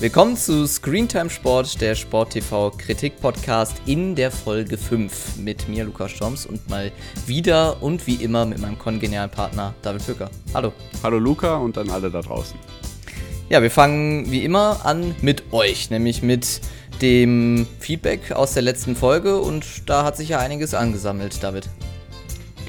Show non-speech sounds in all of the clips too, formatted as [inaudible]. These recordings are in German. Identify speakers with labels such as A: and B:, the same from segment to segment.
A: Willkommen zu Screentime Sport, der Sport TV Kritik Podcast in der Folge 5 mit mir Lukas Storms und mal wieder und wie immer mit meinem kongenialen Partner David Fücker. Hallo.
B: Hallo Luca und an alle da draußen.
A: Ja, wir fangen wie immer an mit euch, nämlich mit dem Feedback aus der letzten Folge und da hat sich ja einiges angesammelt, David.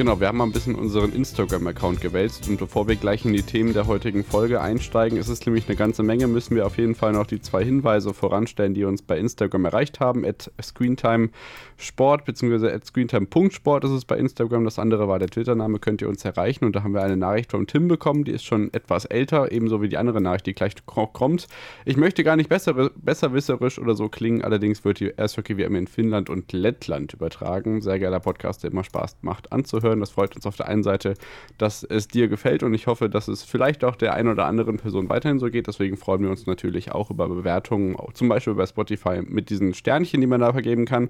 B: Genau, wir haben mal ein bisschen unseren Instagram-Account gewälzt und bevor wir gleich in die Themen der heutigen Folge einsteigen, ist es nämlich eine ganze Menge, müssen wir auf jeden Fall noch die zwei Hinweise voranstellen, die uns bei Instagram erreicht haben. At Screentime Sport bzw. at Screentime.sport ist es bei Instagram. Das andere war der Twitter-Name, könnt ihr uns erreichen und da haben wir eine Nachricht von Tim bekommen, die ist schon etwas älter, ebenso wie die andere Nachricht, die gleich kommt. Ich möchte gar nicht besser, besserwisserisch oder so klingen, allerdings wird die Eishockey-WM in Finnland und Lettland übertragen. Sehr geiler Podcast, der immer Spaß macht anzuhören hören. Das freut uns auf der einen Seite, dass es dir gefällt und ich hoffe, dass es vielleicht auch der einen oder anderen Person weiterhin so geht. Deswegen freuen wir uns natürlich auch über Bewertungen, zum Beispiel bei Spotify mit diesen Sternchen, die man da vergeben kann.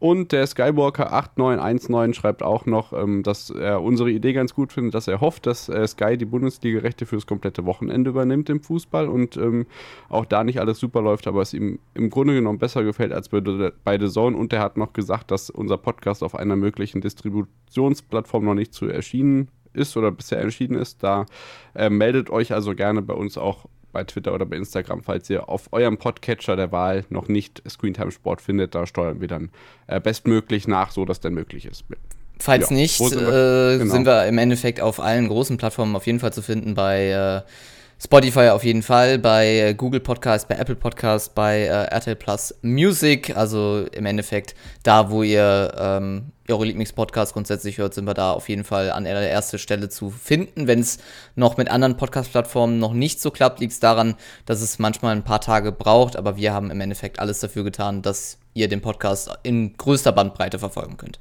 B: Und der Skywalker8919 schreibt auch noch, ähm, dass er unsere Idee ganz gut findet, dass er hofft, dass äh, Sky die Bundesliga-Rechte fürs komplette Wochenende übernimmt im Fußball und ähm, auch da nicht alles super läuft, aber es ihm im Grunde genommen besser gefällt als bei, bei The Zone. Und er hat noch gesagt, dass unser Podcast auf einer möglichen Distributionsplattform noch nicht zu erschienen ist oder bisher entschieden ist. Da äh, meldet euch also gerne bei uns auch bei Twitter oder bei Instagram, falls ihr auf eurem Podcatcher der Wahl noch nicht Screentime Sport findet. Da steuern wir dann äh, bestmöglich nach, so dass denn möglich ist.
A: Falls ja, nicht, sind wir? Äh, genau. sind wir im Endeffekt auf allen großen Plattformen auf jeden Fall zu finden bei äh, Spotify auf jeden Fall, bei äh, Google Podcast, bei Apple Podcast, bei äh, RTL Plus Music, also im Endeffekt da, wo ihr ähm, eure Lieblingspodcasts grundsätzlich hört, sind wir da auf jeden Fall an der ersten Stelle zu finden. Wenn es noch mit anderen Podcast-Plattformen noch nicht so klappt, liegt es daran, dass es manchmal ein paar Tage braucht, aber wir haben im Endeffekt alles dafür getan, dass ihr den Podcast in größter Bandbreite verfolgen könnt.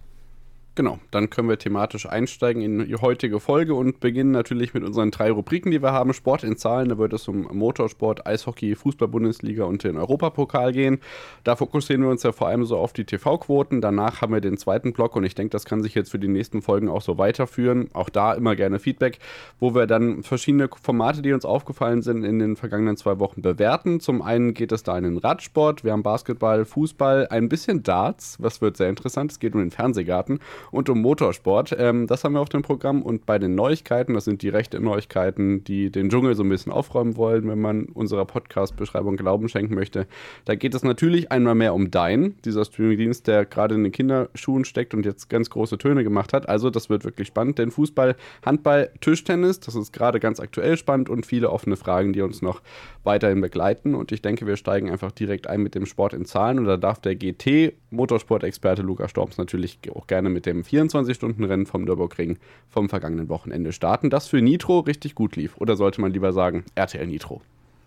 B: Genau, dann können wir thematisch einsteigen in die heutige Folge und beginnen natürlich mit unseren drei Rubriken, die wir haben. Sport in Zahlen, da wird es um Motorsport, Eishockey, Fußball-Bundesliga und den Europapokal gehen. Da fokussieren wir uns ja vor allem so auf die TV-Quoten. Danach haben wir den zweiten Block und ich denke, das kann sich jetzt für die nächsten Folgen auch so weiterführen. Auch da immer gerne Feedback, wo wir dann verschiedene Formate, die uns aufgefallen sind, in den vergangenen zwei Wochen bewerten. Zum einen geht es da in den Radsport, wir haben Basketball, Fußball, ein bisschen Darts, was wird sehr interessant. Es geht um den Fernsehgarten und um Motorsport. Ähm, das haben wir auf dem Programm und bei den Neuigkeiten, das sind die rechte Neuigkeiten, die den Dschungel so ein bisschen aufräumen wollen, wenn man unserer Podcast-Beschreibung Glauben schenken möchte. Da geht es natürlich einmal mehr um Dein, dieser Streamingdienst, der gerade in den Kinderschuhen steckt und jetzt ganz große Töne gemacht hat. Also das wird wirklich spannend, denn Fußball, Handball, Tischtennis, das ist gerade ganz aktuell spannend und viele offene Fragen, die uns noch weiterhin begleiten. Und ich denke, wir steigen einfach direkt ein mit dem Sport in Zahlen und da darf der GT Motorsport-Experte Luca Storms natürlich auch gerne mit dem dem 24-Stunden-Rennen vom Nürburgring vom vergangenen Wochenende starten, das für Nitro richtig gut lief. Oder sollte man lieber sagen, RTL Nitro?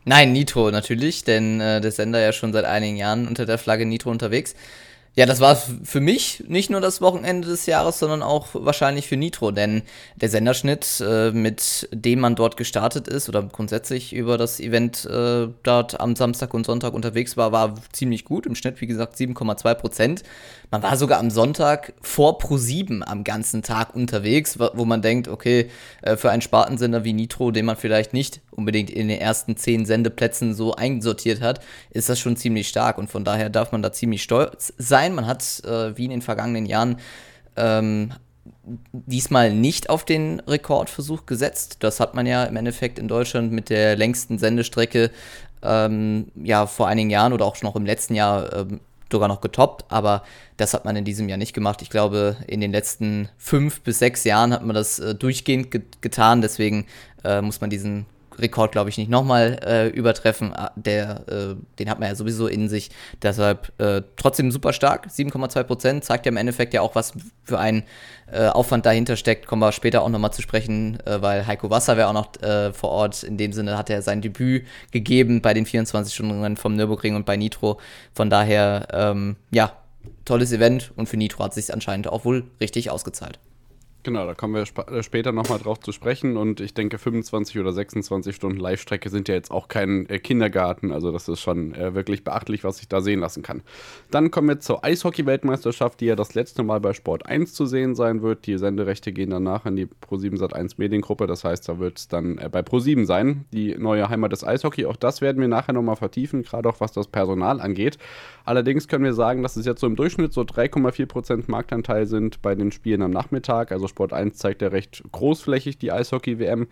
A: Nein, Nitro natürlich, denn äh, der Sender ja schon seit einigen Jahren unter der Flagge Nitro unterwegs. Ja, das war für mich nicht nur das Wochenende des Jahres, sondern auch wahrscheinlich für Nitro, denn der Senderschnitt, äh, mit dem man dort gestartet ist oder grundsätzlich über das Event äh, dort am Samstag und Sonntag unterwegs war, war ziemlich gut. Im Schnitt, wie gesagt, 7,2 Prozent. Man war sogar am Sonntag vor Pro7 am ganzen Tag unterwegs, wo man denkt, okay, äh, für einen Spartensender wie Nitro, den man vielleicht nicht unbedingt in den ersten zehn Sendeplätzen so einsortiert hat, ist das schon ziemlich stark und von daher darf man da ziemlich stolz sein. Man hat, äh, wie in den vergangenen Jahren, ähm, diesmal nicht auf den Rekordversuch gesetzt. Das hat man ja im Endeffekt in Deutschland mit der längsten Sendestrecke ähm, ja vor einigen Jahren oder auch schon noch im letzten Jahr ähm, sogar noch getoppt, aber das hat man in diesem Jahr nicht gemacht. Ich glaube, in den letzten fünf bis sechs Jahren hat man das äh, durchgehend get getan, deswegen äh, muss man diesen Rekord, glaube ich, nicht nochmal äh, übertreffen. Ah, der, äh, den hat man ja sowieso in sich. Deshalb äh, trotzdem super stark. 7,2 Prozent zeigt ja im Endeffekt ja auch, was für ein äh, Aufwand dahinter steckt. Kommen wir später auch nochmal zu sprechen, äh, weil Heiko Wasser wäre auch noch äh, vor Ort. In dem Sinne hat er sein Debüt gegeben bei den 24-Stunden-Rennen vom Nürburgring und bei Nitro. Von daher, ähm, ja, tolles Event und für Nitro hat es sich anscheinend auch wohl richtig ausgezahlt.
B: Genau, da kommen wir sp äh, später nochmal drauf zu sprechen. Und ich denke, 25 oder 26 Stunden Live-Strecke sind ja jetzt auch kein äh, Kindergarten. Also das ist schon äh, wirklich beachtlich, was sich da sehen lassen kann. Dann kommen wir zur Eishockey-Weltmeisterschaft, die ja das letzte Mal bei Sport 1 zu sehen sein wird. Die Senderechte gehen danach an die Pro7 Sat1 Mediengruppe. Das heißt, da wird es dann äh, bei Pro7 sein, die neue Heimat des Eishockey. Auch das werden wir nachher nochmal vertiefen, gerade auch was das Personal angeht. Allerdings können wir sagen, dass es jetzt so im Durchschnitt so 3,4% Marktanteil sind bei den Spielen am Nachmittag. Also Sport 1 zeigt ja recht großflächig die Eishockey-WM.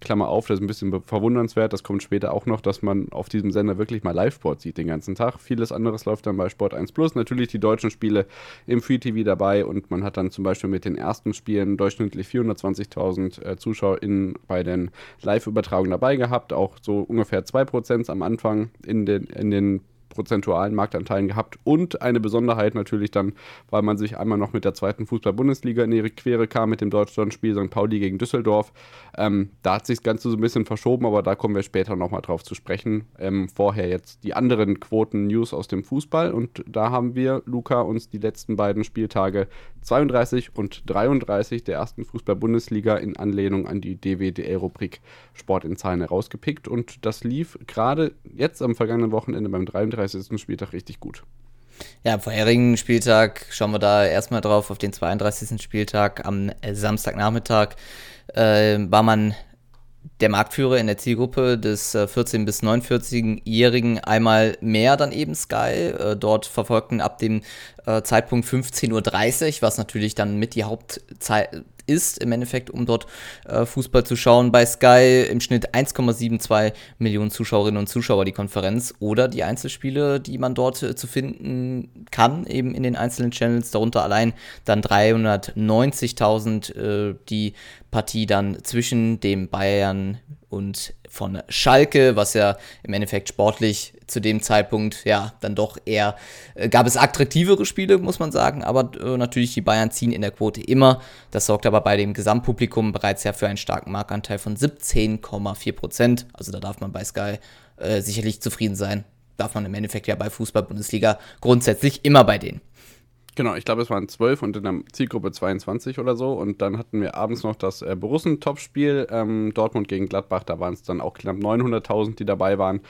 B: Klammer auf, das ist ein bisschen verwundernswert, das kommt später auch noch, dass man auf diesem Sender wirklich mal Live-Sport sieht den ganzen Tag. Vieles anderes läuft dann bei Sport 1 Plus. Natürlich die deutschen Spiele im Free TV dabei und man hat dann zum Beispiel mit den ersten Spielen durchschnittlich 420.000 äh, ZuschauerInnen bei den Live-Übertragungen dabei gehabt. Auch so ungefähr 2% am Anfang in den, in den prozentualen Marktanteilen gehabt und eine Besonderheit natürlich dann, weil man sich einmal noch mit der zweiten Fußball-Bundesliga in die Quere kam mit dem Deutschlandspiel St. Pauli gegen Düsseldorf. Ähm, da hat sich das Ganze so ein bisschen verschoben, aber da kommen wir später nochmal drauf zu sprechen. Ähm, vorher jetzt die anderen Quoten-News aus dem Fußball und da haben wir, Luca, uns die letzten beiden Spieltage 32 und 33 der ersten Fußball-Bundesliga in Anlehnung an die DWDL-Rubrik Sport in Zahlen herausgepickt und das lief gerade jetzt am vergangenen Wochenende beim 33. Spieltag richtig gut.
A: Ja, am vorherigen Spieltag schauen wir da erstmal drauf auf den 32. Spieltag am Samstagnachmittag äh, war man der Marktführer in der Zielgruppe des äh, 14- bis 49-Jährigen einmal mehr dann eben Sky. Äh, dort verfolgten ab dem äh, Zeitpunkt 15.30 Uhr, was natürlich dann mit die Hauptzeit ist, im Endeffekt, um dort äh, Fußball zu schauen. Bei Sky im Schnitt 1,72 Millionen Zuschauerinnen und Zuschauer die Konferenz oder die Einzelspiele, die man dort äh, zu finden kann, eben in den einzelnen Channels, darunter allein dann 390.000 äh, die Partie dann zwischen dem Bayern und von Schalke, was ja im Endeffekt sportlich zu dem Zeitpunkt ja dann doch eher äh, gab es attraktivere Spiele, muss man sagen, aber äh, natürlich die Bayern ziehen in der Quote immer. Das sorgt aber bei dem Gesamtpublikum bereits ja für einen starken Marktanteil von 17,4 Prozent. Also da darf man bei Sky äh, sicherlich zufrieden sein. Darf man im Endeffekt ja bei Fußball-Bundesliga grundsätzlich immer bei denen.
B: Genau, ich glaube, es waren 12 und in der Zielgruppe 22 oder so. Und dann hatten wir abends noch das äh, Borussen-Topspiel, ähm, Dortmund gegen Gladbach. Da waren es dann auch knapp 900.000, die dabei waren.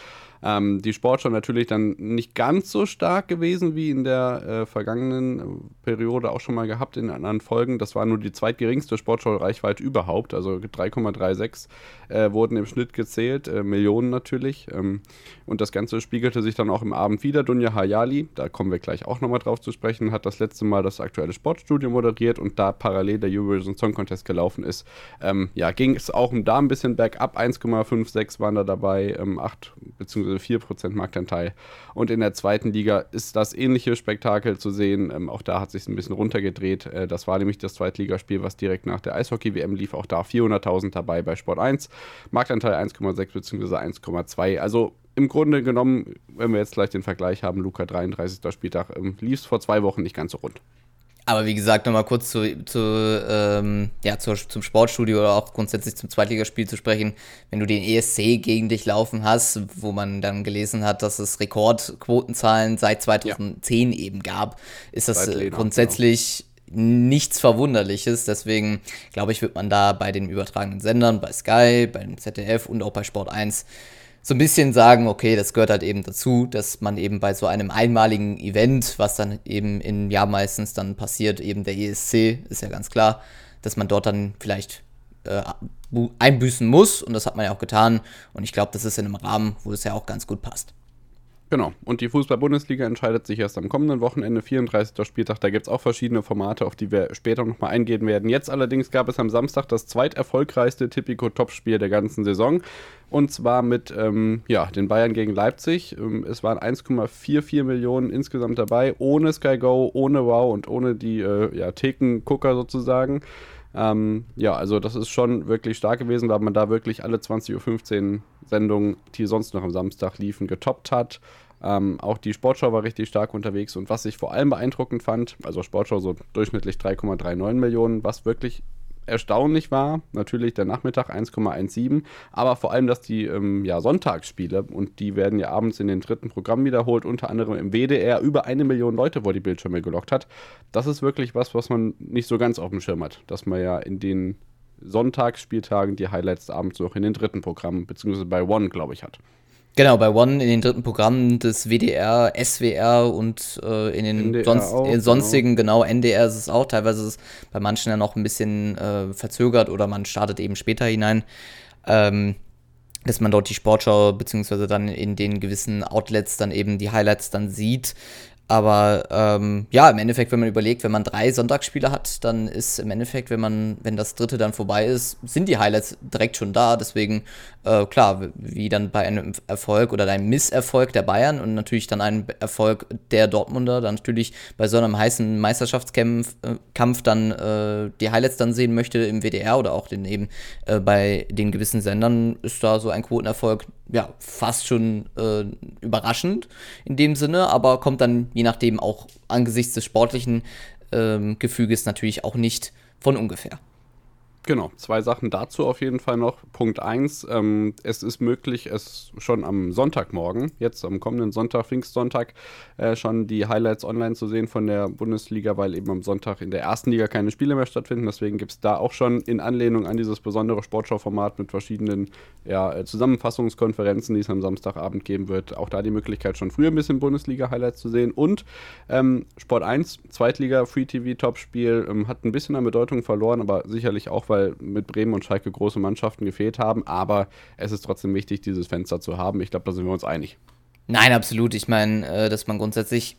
B: Ähm, die Sportschau natürlich dann nicht ganz so stark gewesen wie in der äh, vergangenen äh, Periode auch schon mal gehabt in anderen Folgen. Das war nur die zweitgeringste Sportschau-Reichweite überhaupt. Also 3,36 äh, wurden im Schnitt gezählt, äh, Millionen natürlich. Ähm, und das Ganze spiegelte sich dann auch im Abend wieder. Dunja Hayali, da kommen wir gleich auch nochmal drauf zu sprechen, hat das letzte Mal das aktuelle Sportstudio moderiert und da parallel der Eurovision Song Contest gelaufen ist, ähm, ja, ging es auch da ein bisschen bergab. 1,56 waren da dabei, ähm, 8 bzw. 4% Marktanteil. Und in der zweiten Liga ist das ähnliche Spektakel zu sehen. Ähm, auch da hat sich ein bisschen runtergedreht. Äh, das war nämlich das Zweitligaspiel, was direkt nach der Eishockey-WM lief. Auch da 400.000 dabei bei Sport 1. Marktanteil 1,6 bzw. 1,2. Also im Grunde genommen, wenn wir jetzt gleich den Vergleich haben, Luca 33. Spieltag, ähm, lief es vor zwei Wochen nicht ganz so rund.
A: Aber wie gesagt, nochmal kurz zu, zu, ähm, ja, zu, zum Sportstudio oder auch grundsätzlich zum Zweitligaspiel zu sprechen. Wenn du den ESC gegen dich laufen hast, wo man dann gelesen hat, dass es Rekordquotenzahlen seit 2010 ja. eben gab, ist das äh, grundsätzlich genau. nichts Verwunderliches. Deswegen glaube ich, wird man da bei den übertragenen Sendern, bei Sky, beim ZDF und auch bei Sport 1 so ein bisschen sagen, okay, das gehört halt eben dazu, dass man eben bei so einem einmaligen Event, was dann eben im Jahr meistens dann passiert, eben der ESC, ist ja ganz klar, dass man dort dann vielleicht äh, einbüßen muss und das hat man ja auch getan und ich glaube, das ist in einem Rahmen, wo es ja auch ganz gut passt.
B: Genau. Und die Fußball-Bundesliga entscheidet sich erst am kommenden Wochenende, 34. Spieltag. Da gibt es auch verschiedene Formate, auf die wir später nochmal eingehen werden. Jetzt allerdings gab es am Samstag das zweiterfolgreichste Tipico-Topspiel der ganzen Saison. Und zwar mit ähm, ja, den Bayern gegen Leipzig. Ähm, es waren 1,44 Millionen insgesamt dabei, ohne Sky Go, ohne Wow und ohne die äh, ja, Thekengucker sozusagen. Ähm, ja, also das ist schon wirklich stark gewesen, weil man da wirklich alle 20.15 Uhr Sendungen, die sonst noch am Samstag liefen, getoppt hat. Ähm, auch die Sportschau war richtig stark unterwegs und was ich vor allem beeindruckend fand, also Sportschau so durchschnittlich 3,39 Millionen, was wirklich erstaunlich war, natürlich der Nachmittag 1,17, aber vor allem, dass die ähm, ja, Sonntagsspiele, und die werden ja abends in den dritten Programmen wiederholt, unter anderem im WDR, über eine Million Leute vor die Bildschirme gelockt hat. Das ist wirklich was, was man nicht so ganz auf dem Schirm hat, dass man ja in den Sonntagsspieltagen die Highlights abends noch in den dritten Programmen, beziehungsweise bei One, glaube ich, hat.
A: Genau, bei One in den dritten Programmen des WDR, SWR und äh, in den sonst, auch, in sonstigen, genau. genau. NDR ist es auch. Teilweise ist es bei manchen ja noch ein bisschen äh, verzögert oder man startet eben später hinein. Ähm, dass man dort die Sportschau beziehungsweise dann in den gewissen Outlets dann eben die Highlights dann sieht. Aber ähm, ja, im Endeffekt, wenn man überlegt, wenn man drei Sonntagsspiele hat, dann ist im Endeffekt, wenn man, wenn das dritte dann vorbei ist, sind die Highlights direkt schon da. Deswegen, äh, klar, wie dann bei einem Erfolg oder einem Misserfolg der Bayern und natürlich dann einem Erfolg der Dortmunder, dann natürlich bei so einem heißen Meisterschaftskampf äh, Kampf dann äh, die Highlights dann sehen möchte im WDR oder auch den eben äh, bei den gewissen Sendern, ist da so ein Quotenerfolg ja, fast schon äh, überraschend in dem Sinne, aber kommt dann je nachdem auch angesichts des sportlichen ähm, Gefüges natürlich auch nicht von ungefähr.
B: Genau, zwei Sachen dazu auf jeden Fall noch. Punkt 1, ähm, es ist möglich, es schon am Sonntagmorgen, jetzt am kommenden Sonntag, Pfingstsonntag, äh, schon die Highlights online zu sehen von der Bundesliga, weil eben am Sonntag in der ersten Liga keine Spiele mehr stattfinden. Deswegen gibt es da auch schon in Anlehnung an dieses besondere Sportschau-Format mit verschiedenen ja, äh, Zusammenfassungskonferenzen, die es am Samstagabend geben wird, auch da die Möglichkeit, schon früher ein bisschen Bundesliga-Highlights zu sehen. Und ähm, Sport 1, Zweitliga, Free TV-Topspiel, ähm, hat ein bisschen an Bedeutung verloren, aber sicherlich auch, weil mit Bremen und Schalke große Mannschaften gefehlt haben. Aber es ist trotzdem wichtig, dieses Fenster zu haben. Ich glaube, da sind wir uns einig.
A: Nein, absolut. Ich meine, äh, dass man grundsätzlich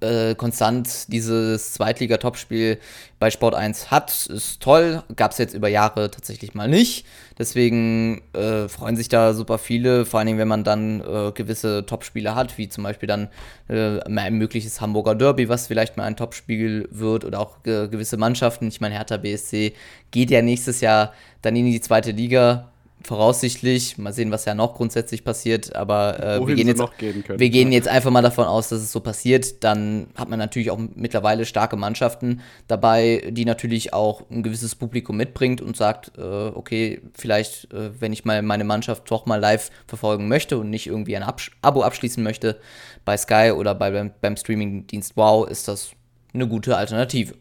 A: äh, konstant dieses Zweitliga-Topspiel bei Sport 1 hat, ist toll. Gab es jetzt über Jahre tatsächlich mal nicht. Deswegen äh, freuen sich da super viele, vor allen Dingen, wenn man dann äh, gewisse Topspiele hat, wie zum Beispiel dann äh, ein mögliches Hamburger Derby, was vielleicht mal ein Topspiel wird, oder auch gewisse Mannschaften. Ich meine, Hertha BSC geht ja nächstes Jahr dann in die zweite Liga voraussichtlich, mal sehen, was ja noch grundsätzlich passiert, aber äh, wir, gehen jetzt, können, wir gehen jetzt einfach mal davon aus, dass es so passiert. Dann hat man natürlich auch mittlerweile starke Mannschaften dabei, die natürlich auch ein gewisses Publikum mitbringt und sagt, äh, okay, vielleicht, äh, wenn ich mal meine Mannschaft doch mal live verfolgen möchte und nicht irgendwie ein Abs Abo abschließen möchte bei Sky oder bei, beim, beim Streamingdienst Wow, ist das eine gute Alternative.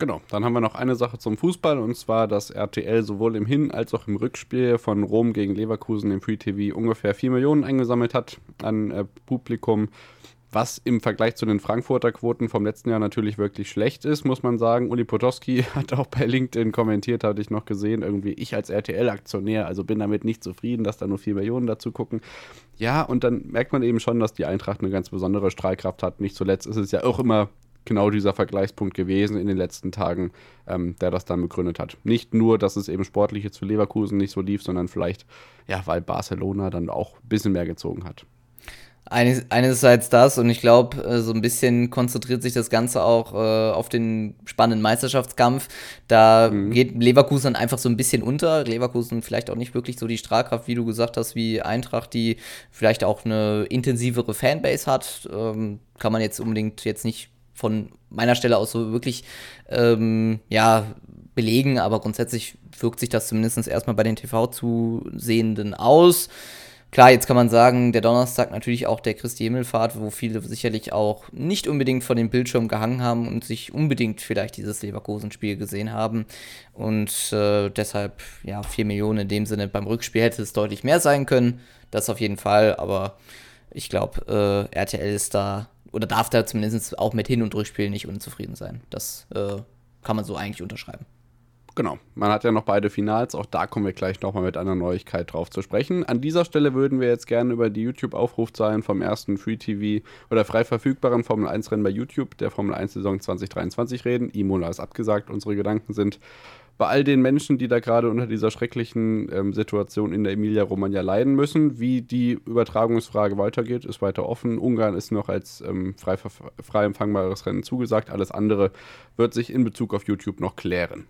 B: Genau, dann haben wir noch eine Sache zum Fußball und zwar, dass RTL sowohl im Hin- als auch im Rückspiel von Rom gegen Leverkusen im Free TV ungefähr 4 Millionen eingesammelt hat an äh, Publikum, was im Vergleich zu den Frankfurter Quoten vom letzten Jahr natürlich wirklich schlecht ist, muss man sagen. Uli Potowski [laughs] hat auch bei LinkedIn kommentiert, hatte ich noch gesehen, irgendwie ich als RTL-Aktionär, also bin damit nicht zufrieden, dass da nur 4 Millionen dazu gucken. Ja, und dann merkt man eben schon, dass die Eintracht eine ganz besondere Strahlkraft hat. Nicht zuletzt ist es ja auch immer genau dieser Vergleichspunkt gewesen in den letzten Tagen, ähm, der das dann begründet hat. Nicht nur, dass es eben sportlich jetzt für Leverkusen nicht so lief, sondern vielleicht, ja, weil Barcelona dann auch ein bisschen mehr gezogen hat.
A: einerseits das und ich glaube, äh, so ein bisschen konzentriert sich das Ganze auch äh, auf den spannenden Meisterschaftskampf. Da mhm. geht Leverkusen einfach so ein bisschen unter. Leverkusen vielleicht auch nicht wirklich so die Strahlkraft, wie du gesagt hast, wie Eintracht, die vielleicht auch eine intensivere Fanbase hat. Ähm, kann man jetzt unbedingt jetzt nicht von meiner Stelle aus so wirklich ähm, ja, belegen, aber grundsätzlich wirkt sich das zumindest erstmal bei den TV-Zusehenden aus. Klar, jetzt kann man sagen, der Donnerstag natürlich auch der Christi Himmelfahrt, wo viele sicherlich auch nicht unbedingt vor dem Bildschirm gehangen haben und sich unbedingt vielleicht dieses Leverkusen-Spiel gesehen haben. Und äh, deshalb, ja, 4 Millionen in dem Sinne. Beim Rückspiel hätte es deutlich mehr sein können. Das auf jeden Fall, aber ich glaube, äh, RTL ist da oder darf da zumindest auch mit Hin- und Rückspielen nicht unzufrieden sein. Das äh, kann man so eigentlich unterschreiben.
B: Genau, man hat ja noch beide Finals, auch da kommen wir gleich nochmal mit einer Neuigkeit drauf zu sprechen. An dieser Stelle würden wir jetzt gerne über die YouTube-Aufrufzahlen vom ersten Free TV oder frei verfügbaren Formel 1-Rennen bei YouTube der Formel 1-Saison 2023 reden. Imola ist abgesagt, unsere Gedanken sind bei all den Menschen, die da gerade unter dieser schrecklichen ähm, Situation in der Emilia-Romagna leiden müssen. Wie die Übertragungsfrage weitergeht, ist weiter offen. Ungarn ist noch als ähm, frei, frei empfangbares Rennen zugesagt. Alles andere wird sich in Bezug auf YouTube noch klären.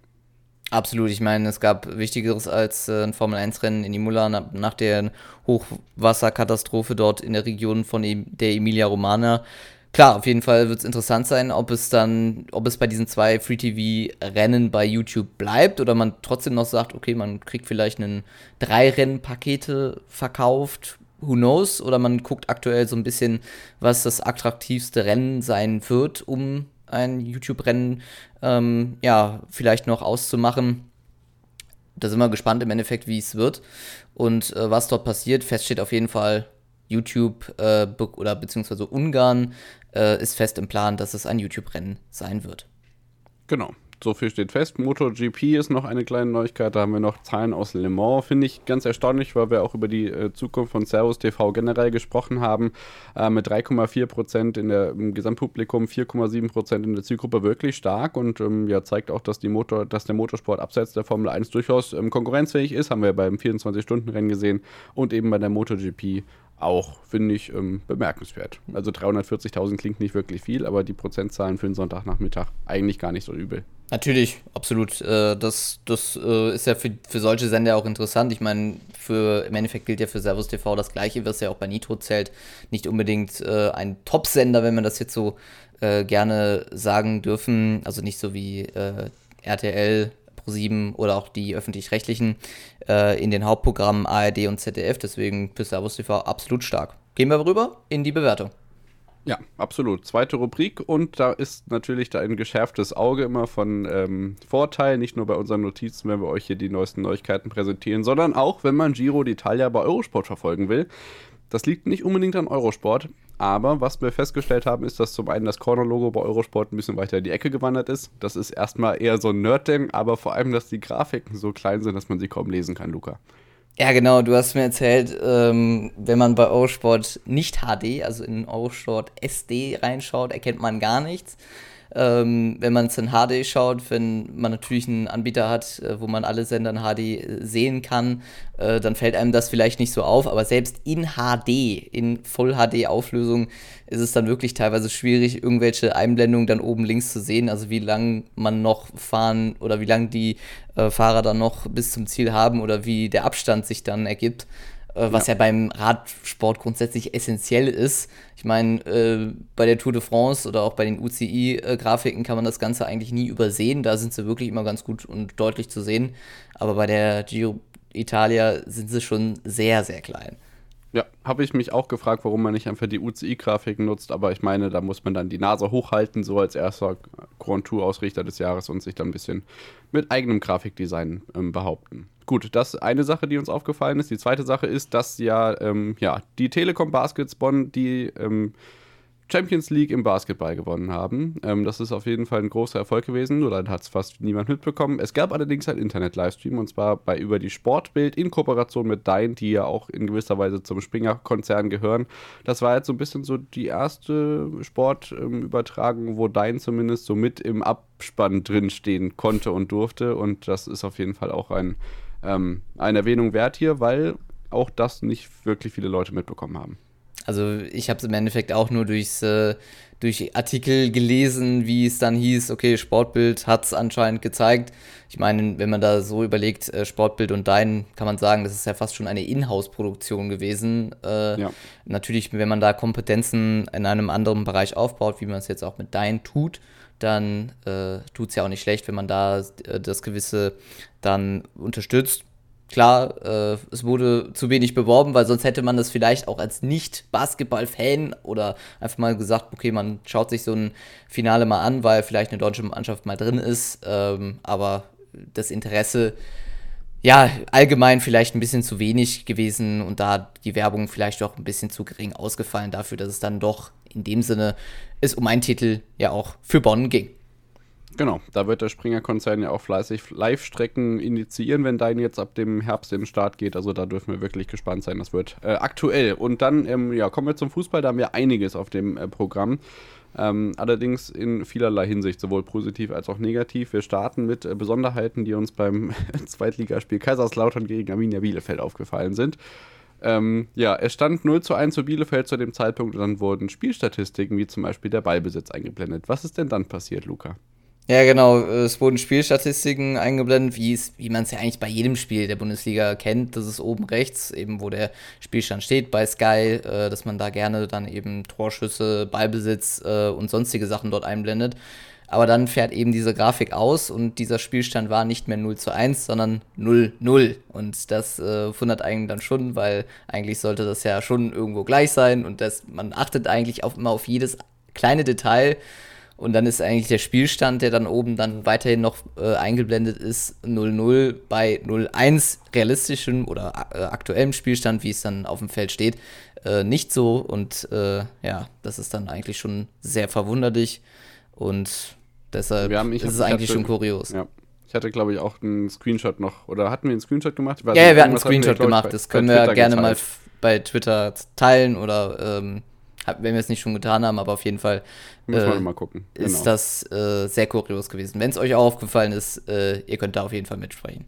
A: Absolut, ich meine, es gab Wichtigeres als äh, ein Formel-1-Rennen in Imola nach, nach der Hochwasserkatastrophe dort in der Region von e der Emilia-Romagna klar, auf jeden Fall wird es interessant sein, ob es dann, ob es bei diesen zwei Free-TV-Rennen bei YouTube bleibt oder man trotzdem noch sagt, okay, man kriegt vielleicht einen drei Rennpakete verkauft, who knows, oder man guckt aktuell so ein bisschen, was das attraktivste Rennen sein wird, um ein YouTube-Rennen ähm, ja vielleicht noch auszumachen. Da sind wir gespannt im Endeffekt, wie es wird und äh, was dort passiert. Fest steht auf jeden Fall, YouTube äh, oder beziehungsweise Ungarn äh, ist fest im Plan, dass es ein YouTube-Rennen sein wird.
B: Genau so viel steht fest. MotoGP ist noch eine kleine Neuigkeit. Da haben wir noch Zahlen aus Le Mans. Finde ich ganz erstaunlich, weil wir auch über die äh, Zukunft von Servus TV generell gesprochen haben. Äh, mit 3,4 Prozent im Gesamtpublikum, 4,7 Prozent in der Zielgruppe wirklich stark und ähm, ja, zeigt auch, dass, die Motor, dass der Motorsport abseits der Formel 1 durchaus ähm, konkurrenzfähig ist. Haben wir beim 24-Stunden-Rennen gesehen und eben bei der MotoGP auch, finde ich, ähm, bemerkenswert. Also 340.000 klingt nicht wirklich viel, aber die Prozentzahlen für den Sonntagnachmittag eigentlich gar nicht so übel.
A: Natürlich, absolut. Äh, das das äh, ist ja für, für solche Sender auch interessant. Ich meine, für im Endeffekt gilt ja für Servus TV das Gleiche, was ja auch bei Nitro zählt. Nicht unbedingt äh, ein Top-Sender, wenn man das jetzt so äh, gerne sagen dürfen. Also nicht so wie äh, RTL, Pro7 oder auch die öffentlich-rechtlichen äh, in den Hauptprogrammen ARD und ZDF. Deswegen für Servus TV absolut stark. Gehen wir rüber in die Bewertung.
B: Ja, absolut. Zweite Rubrik und da ist natürlich da ein geschärftes Auge immer von ähm, Vorteil, nicht nur bei unseren Notizen, wenn wir euch hier die neuesten Neuigkeiten präsentieren, sondern auch, wenn man Giro d'Italia bei Eurosport verfolgen will. Das liegt nicht unbedingt an Eurosport, aber was wir festgestellt haben, ist, dass zum einen das Corner-Logo bei Eurosport ein bisschen weiter in die Ecke gewandert ist. Das ist erstmal eher so ein Nerd-Ding, aber vor allem, dass die Grafiken so klein sind, dass man sie kaum lesen kann, Luca.
A: Ja, genau, du hast mir erzählt, ähm, wenn man bei Eurosport nicht HD, also in Eurosport SD reinschaut, erkennt man gar nichts. Ähm, wenn man es in HD schaut, wenn man natürlich einen Anbieter hat, äh, wo man alle Sender in HD äh, sehen kann, äh, dann fällt einem das vielleicht nicht so auf. Aber selbst in HD, in Voll-HD-Auflösung, ist es dann wirklich teilweise schwierig, irgendwelche Einblendungen dann oben links zu sehen. Also wie lang man noch fahren oder wie lang die äh, Fahrer dann noch bis zum Ziel haben oder wie der Abstand sich dann ergibt. Äh, was ja. ja. beim Radsport grundsätzlich essentiell ist. Ich meine, äh, bei der Tour de France oder auch bei den UCI-Grafiken kann man das Ganze eigentlich nie übersehen. Da sind sie wirklich immer ganz gut und deutlich zu sehen. Aber bei der Giro Italia sind sie schon sehr, sehr klein.
B: Ja, habe ich mich auch gefragt, warum man nicht einfach die UCI-Grafiken nutzt, aber ich meine, da muss man dann die Nase hochhalten, so als erster Grand Tour-Ausrichter des Jahres und sich dann ein bisschen mit eigenem Grafikdesign ähm, behaupten. Gut, das ist eine Sache, die uns aufgefallen ist. Die zweite Sache ist, dass ja, ähm, ja die Telekom Baskets Bonn die ähm, Champions League im Basketball gewonnen haben. Ähm, das ist auf jeden Fall ein großer Erfolg gewesen, nur dann hat es fast niemand mitbekommen. Es gab allerdings einen Internet-Livestream und zwar bei über die Sportbild in Kooperation mit Dein, die ja auch in gewisser Weise zum Springer-Konzern gehören. Das war jetzt so ein bisschen so die erste Sportübertragung, wo Dein zumindest so mit im Abspann drinstehen konnte und durfte und das ist auf jeden Fall auch ein, ähm, eine Erwähnung wert hier, weil auch das nicht wirklich viele Leute mitbekommen haben.
A: Also ich habe es im Endeffekt auch nur durchs, äh, durch Artikel gelesen, wie es dann hieß, okay, Sportbild hat es anscheinend gezeigt. Ich meine, wenn man da so überlegt, äh, Sportbild und Dein, kann man sagen, das ist ja fast schon eine Inhouse-Produktion gewesen. Äh, ja. Natürlich, wenn man da Kompetenzen in einem anderen Bereich aufbaut, wie man es jetzt auch mit Dein tut, dann äh, tut es ja auch nicht schlecht, wenn man da äh, das Gewisse dann unterstützt. Klar, äh, es wurde zu wenig beworben, weil sonst hätte man das vielleicht auch als Nicht-Basketball-Fan oder einfach mal gesagt, okay, man schaut sich so ein Finale mal an, weil vielleicht eine deutsche Mannschaft mal drin ist. Ähm, aber das Interesse, ja, allgemein vielleicht ein bisschen zu wenig gewesen und da die Werbung vielleicht auch ein bisschen zu gering ausgefallen dafür, dass es dann doch in dem Sinne es um einen Titel ja auch für Bonn ging.
B: Genau, da wird der Springer-Konzern ja auch fleißig Live-Strecken initiieren, wenn dein jetzt ab dem Herbst in den Start geht. Also da dürfen wir wirklich gespannt sein. Das wird äh, aktuell. Und dann ähm, ja, kommen wir zum Fußball. Da haben wir einiges auf dem äh, Programm. Ähm, allerdings in vielerlei Hinsicht, sowohl positiv als auch negativ. Wir starten mit äh, Besonderheiten, die uns beim Zweitligaspiel Kaiserslautern gegen Arminia Bielefeld aufgefallen sind. Ähm, ja, es stand 0 zu 1 zu Bielefeld zu dem Zeitpunkt und dann wurden Spielstatistiken wie zum Beispiel der Ballbesitz eingeblendet. Was ist denn dann passiert, Luca?
A: Ja, genau. Es wurden Spielstatistiken eingeblendet, wie, man es ja eigentlich bei jedem Spiel der Bundesliga kennt. Das ist oben rechts, eben wo der Spielstand steht bei Sky, äh, dass man da gerne dann eben Torschüsse, Ballbesitz äh, und sonstige Sachen dort einblendet. Aber dann fährt eben diese Grafik aus und dieser Spielstand war nicht mehr 0 zu 1, sondern 0 0. Und das äh, wundert einen dann schon, weil eigentlich sollte das ja schon irgendwo gleich sein und das, man achtet eigentlich auch immer auf jedes kleine Detail und dann ist eigentlich der Spielstand, der dann oben dann weiterhin noch äh, eingeblendet ist, 0-0 bei 0-1 realistischem oder äh, aktuellem Spielstand, wie es dann auf dem Feld steht, äh, nicht so. Und äh, ja, das ist dann eigentlich schon sehr verwunderlich. Und deshalb
B: haben, ist
A: es eigentlich hatte, schon kurios. Ja.
B: Ich hatte, glaube ich, auch einen Screenshot noch. Oder hatten wir einen Screenshot gemacht?
A: Ja, ja, wir hatten einen Screenshot wir, gemacht. Bei, das können wir gerne geteilt. mal bei Twitter teilen oder ähm, wenn wir es nicht schon getan haben, aber auf jeden Fall
B: äh, mal gucken.
A: Genau. ist das äh, sehr kurios gewesen. Wenn es euch auch aufgefallen ist, äh, ihr könnt da auf jeden Fall mitsprechen.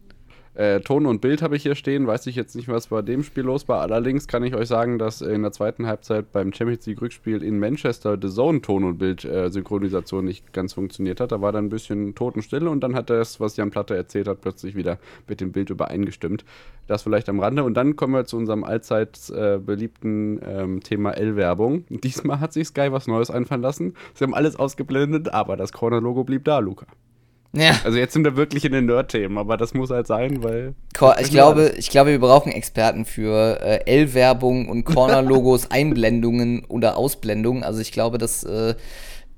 B: Äh, Ton und Bild habe ich hier stehen, weiß ich jetzt nicht, was bei dem Spiel los war. Allerdings kann ich euch sagen, dass in der zweiten Halbzeit beim Champions League Rückspiel in Manchester The Zone Ton und Bild äh, Synchronisation nicht ganz funktioniert hat. Da war dann ein bisschen Totenstille und dann hat das, was Jan Platte erzählt hat, plötzlich wieder mit dem Bild übereingestimmt. Das vielleicht am Rande. Und dann kommen wir zu unserem allzeit äh, beliebten ähm, Thema L-Werbung. Diesmal hat sich Sky was Neues einfallen lassen. Sie haben alles ausgeblendet, aber das Corner-Logo blieb da, Luca. Ja. Also jetzt sind wir wirklich in den Nerd-Themen, aber das muss halt sein, weil.
A: Ich glaube, ich glaube, wir brauchen Experten für äh, L-Werbung und Corner-Logos, [laughs] Einblendungen oder Ausblendungen. Also ich glaube, dass äh,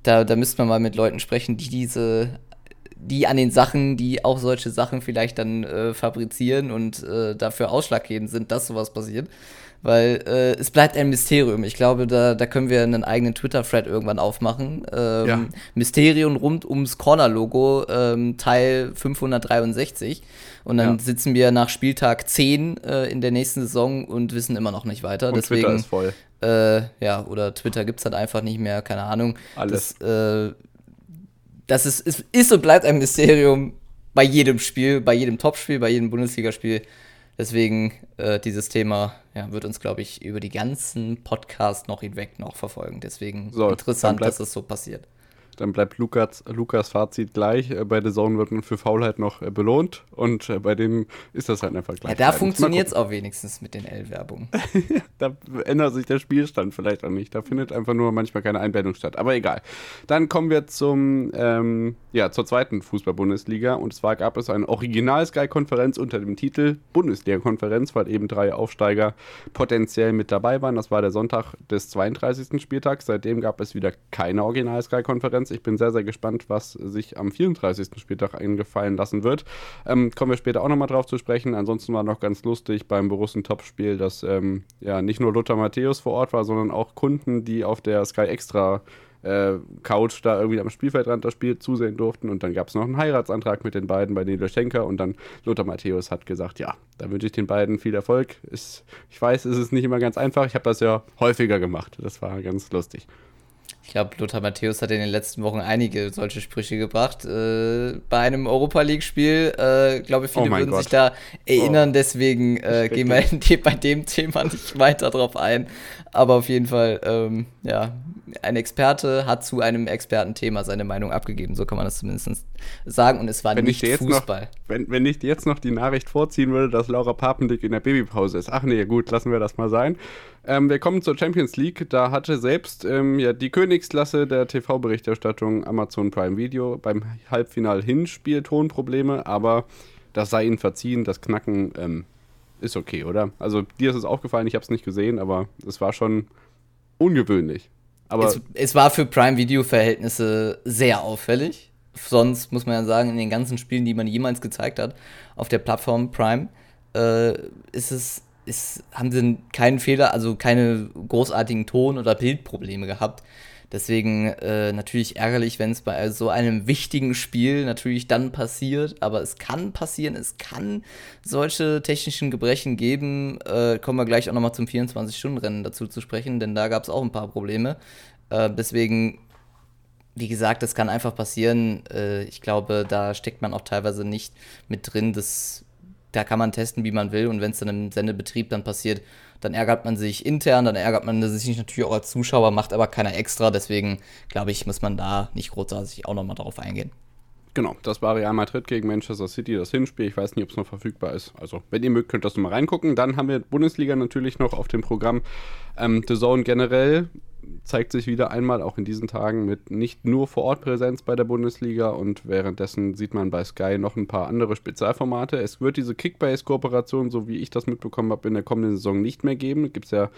A: da, da müsste man mal mit Leuten sprechen, die diese die an den Sachen, die auch solche Sachen vielleicht dann äh, fabrizieren und äh, dafür ausschlaggebend sind, dass sowas passiert. Weil äh, es bleibt ein Mysterium. Ich glaube, da, da können wir einen eigenen Twitter-Thread irgendwann aufmachen. Ähm, ja. Mysterium rund ums Corner-Logo, ähm, Teil 563. Und dann ja. sitzen wir nach Spieltag 10 äh, in der nächsten Saison und wissen immer noch nicht weiter. Und Deswegen, Twitter ist voll. Äh, ja, oder Twitter gibt es halt einfach nicht mehr, keine Ahnung. Alles. Das, äh, das ist, ist, ist und bleibt ein Mysterium bei jedem Spiel, bei jedem Topspiel, bei jedem Bundesligaspiel. Deswegen äh, dieses Thema ja, wird uns, glaube ich, über die ganzen Podcasts noch hinweg noch verfolgen. Deswegen so, interessant, dass es so passiert.
B: Dann bleibt Lukas, Lukas Fazit gleich. Äh, bei The Zone wird man für Faulheit noch äh, belohnt und äh, bei dem ist das halt einfach gleich.
A: Ja, da funktioniert es auch wenigstens mit den L-Werbungen. [laughs]
B: da ändert sich der Spielstand vielleicht auch nicht. Da findet einfach nur manchmal keine Einblendung statt. Aber egal. Dann kommen wir zum, ähm, ja, zur zweiten Fußball-Bundesliga. Und zwar gab es eine Original-Sky-Konferenz unter dem Titel Bundesliga-Konferenz, weil eben drei Aufsteiger potenziell mit dabei waren. Das war der Sonntag des 32. Spieltags. Seitdem gab es wieder keine Original-Sky-Konferenz. Konferenz. Ich bin sehr, sehr gespannt, was sich am 34. Spieltag eingefallen lassen wird. Ähm, kommen wir später auch nochmal drauf zu sprechen. Ansonsten war noch ganz lustig beim Borussen-Topspiel, dass ähm, ja nicht nur Lothar Matthäus vor Ort war, sondern auch Kunden, die auf der Sky Extra äh, Couch da irgendwie am Spielfeldrand das Spiel zusehen durften. Und dann gab es noch einen Heiratsantrag mit den beiden bei Nilo Schenker. Und dann Lothar Matthäus hat gesagt, ja, da wünsche ich den beiden viel Erfolg. Ist, ich weiß, es ist nicht immer ganz einfach. Ich habe das ja häufiger gemacht. Das war ganz lustig.
A: Ich glaube, Lothar Matthäus hat in den letzten Wochen einige solche Sprüche gebracht. Äh, bei einem Europa League-Spiel, äh, glaube ich, viele oh würden Gott. sich da erinnern. Oh. Deswegen äh, gehen wir bei dem Thema nicht weiter drauf ein. Aber auf jeden Fall, ähm, ja, ein Experte hat zu einem Expertenthema seine Meinung abgegeben. So kann man das zumindest sagen. Und es war wenn nicht Fußball.
B: Noch, wenn, wenn ich jetzt noch die Nachricht vorziehen würde, dass Laura Papendick in der Babypause ist. Ach nee, gut, lassen wir das mal sein. Ähm, wir kommen zur Champions League. Da hatte selbst ähm, ja, die Königsklasse der TV-Berichterstattung Amazon Prime Video beim Halbfinal-Hinspiel Tonprobleme, aber das sei ihnen verziehen. Das Knacken ähm, ist okay, oder? Also dir ist es aufgefallen, ich habe es nicht gesehen, aber es war schon ungewöhnlich. Aber
A: es, es war für Prime Video-Verhältnisse sehr auffällig. Sonst muss man ja sagen, in den ganzen Spielen, die man jemals gezeigt hat, auf der Plattform Prime, äh, ist es ist, haben sie keinen Fehler, also keine großartigen Ton- oder Bildprobleme gehabt. Deswegen äh, natürlich ärgerlich, wenn es bei so einem wichtigen Spiel natürlich dann passiert. Aber es kann passieren, es kann solche technischen Gebrechen geben. Äh, kommen wir gleich auch nochmal zum 24-Stunden-Rennen dazu zu sprechen, denn da gab es auch ein paar Probleme. Äh, deswegen, wie gesagt, das kann einfach passieren. Äh, ich glaube, da steckt man auch teilweise nicht mit drin. Das da kann man testen, wie man will. Und wenn es dann im Sendebetrieb dann passiert, dann ärgert man sich intern, dann ärgert man sich natürlich auch als Zuschauer, macht aber keiner extra. Deswegen glaube ich, muss man da nicht großartig auch nochmal drauf eingehen.
B: Genau, das war Real Madrid gegen Manchester City, das Hinspiel. Ich weiß nicht, ob es noch verfügbar ist. Also, wenn ihr mögt, könnt ihr das mal reingucken. Dann haben wir Bundesliga natürlich noch auf dem Programm. Ähm, The Zone generell zeigt sich wieder einmal auch in diesen Tagen mit nicht nur Vor-Ort-Präsenz bei der Bundesliga und währenddessen sieht man bei Sky noch ein paar andere Spezialformate. Es wird diese Kickbase-Kooperation, so wie ich das mitbekommen habe, in der kommenden Saison nicht mehr geben. Gibt es ja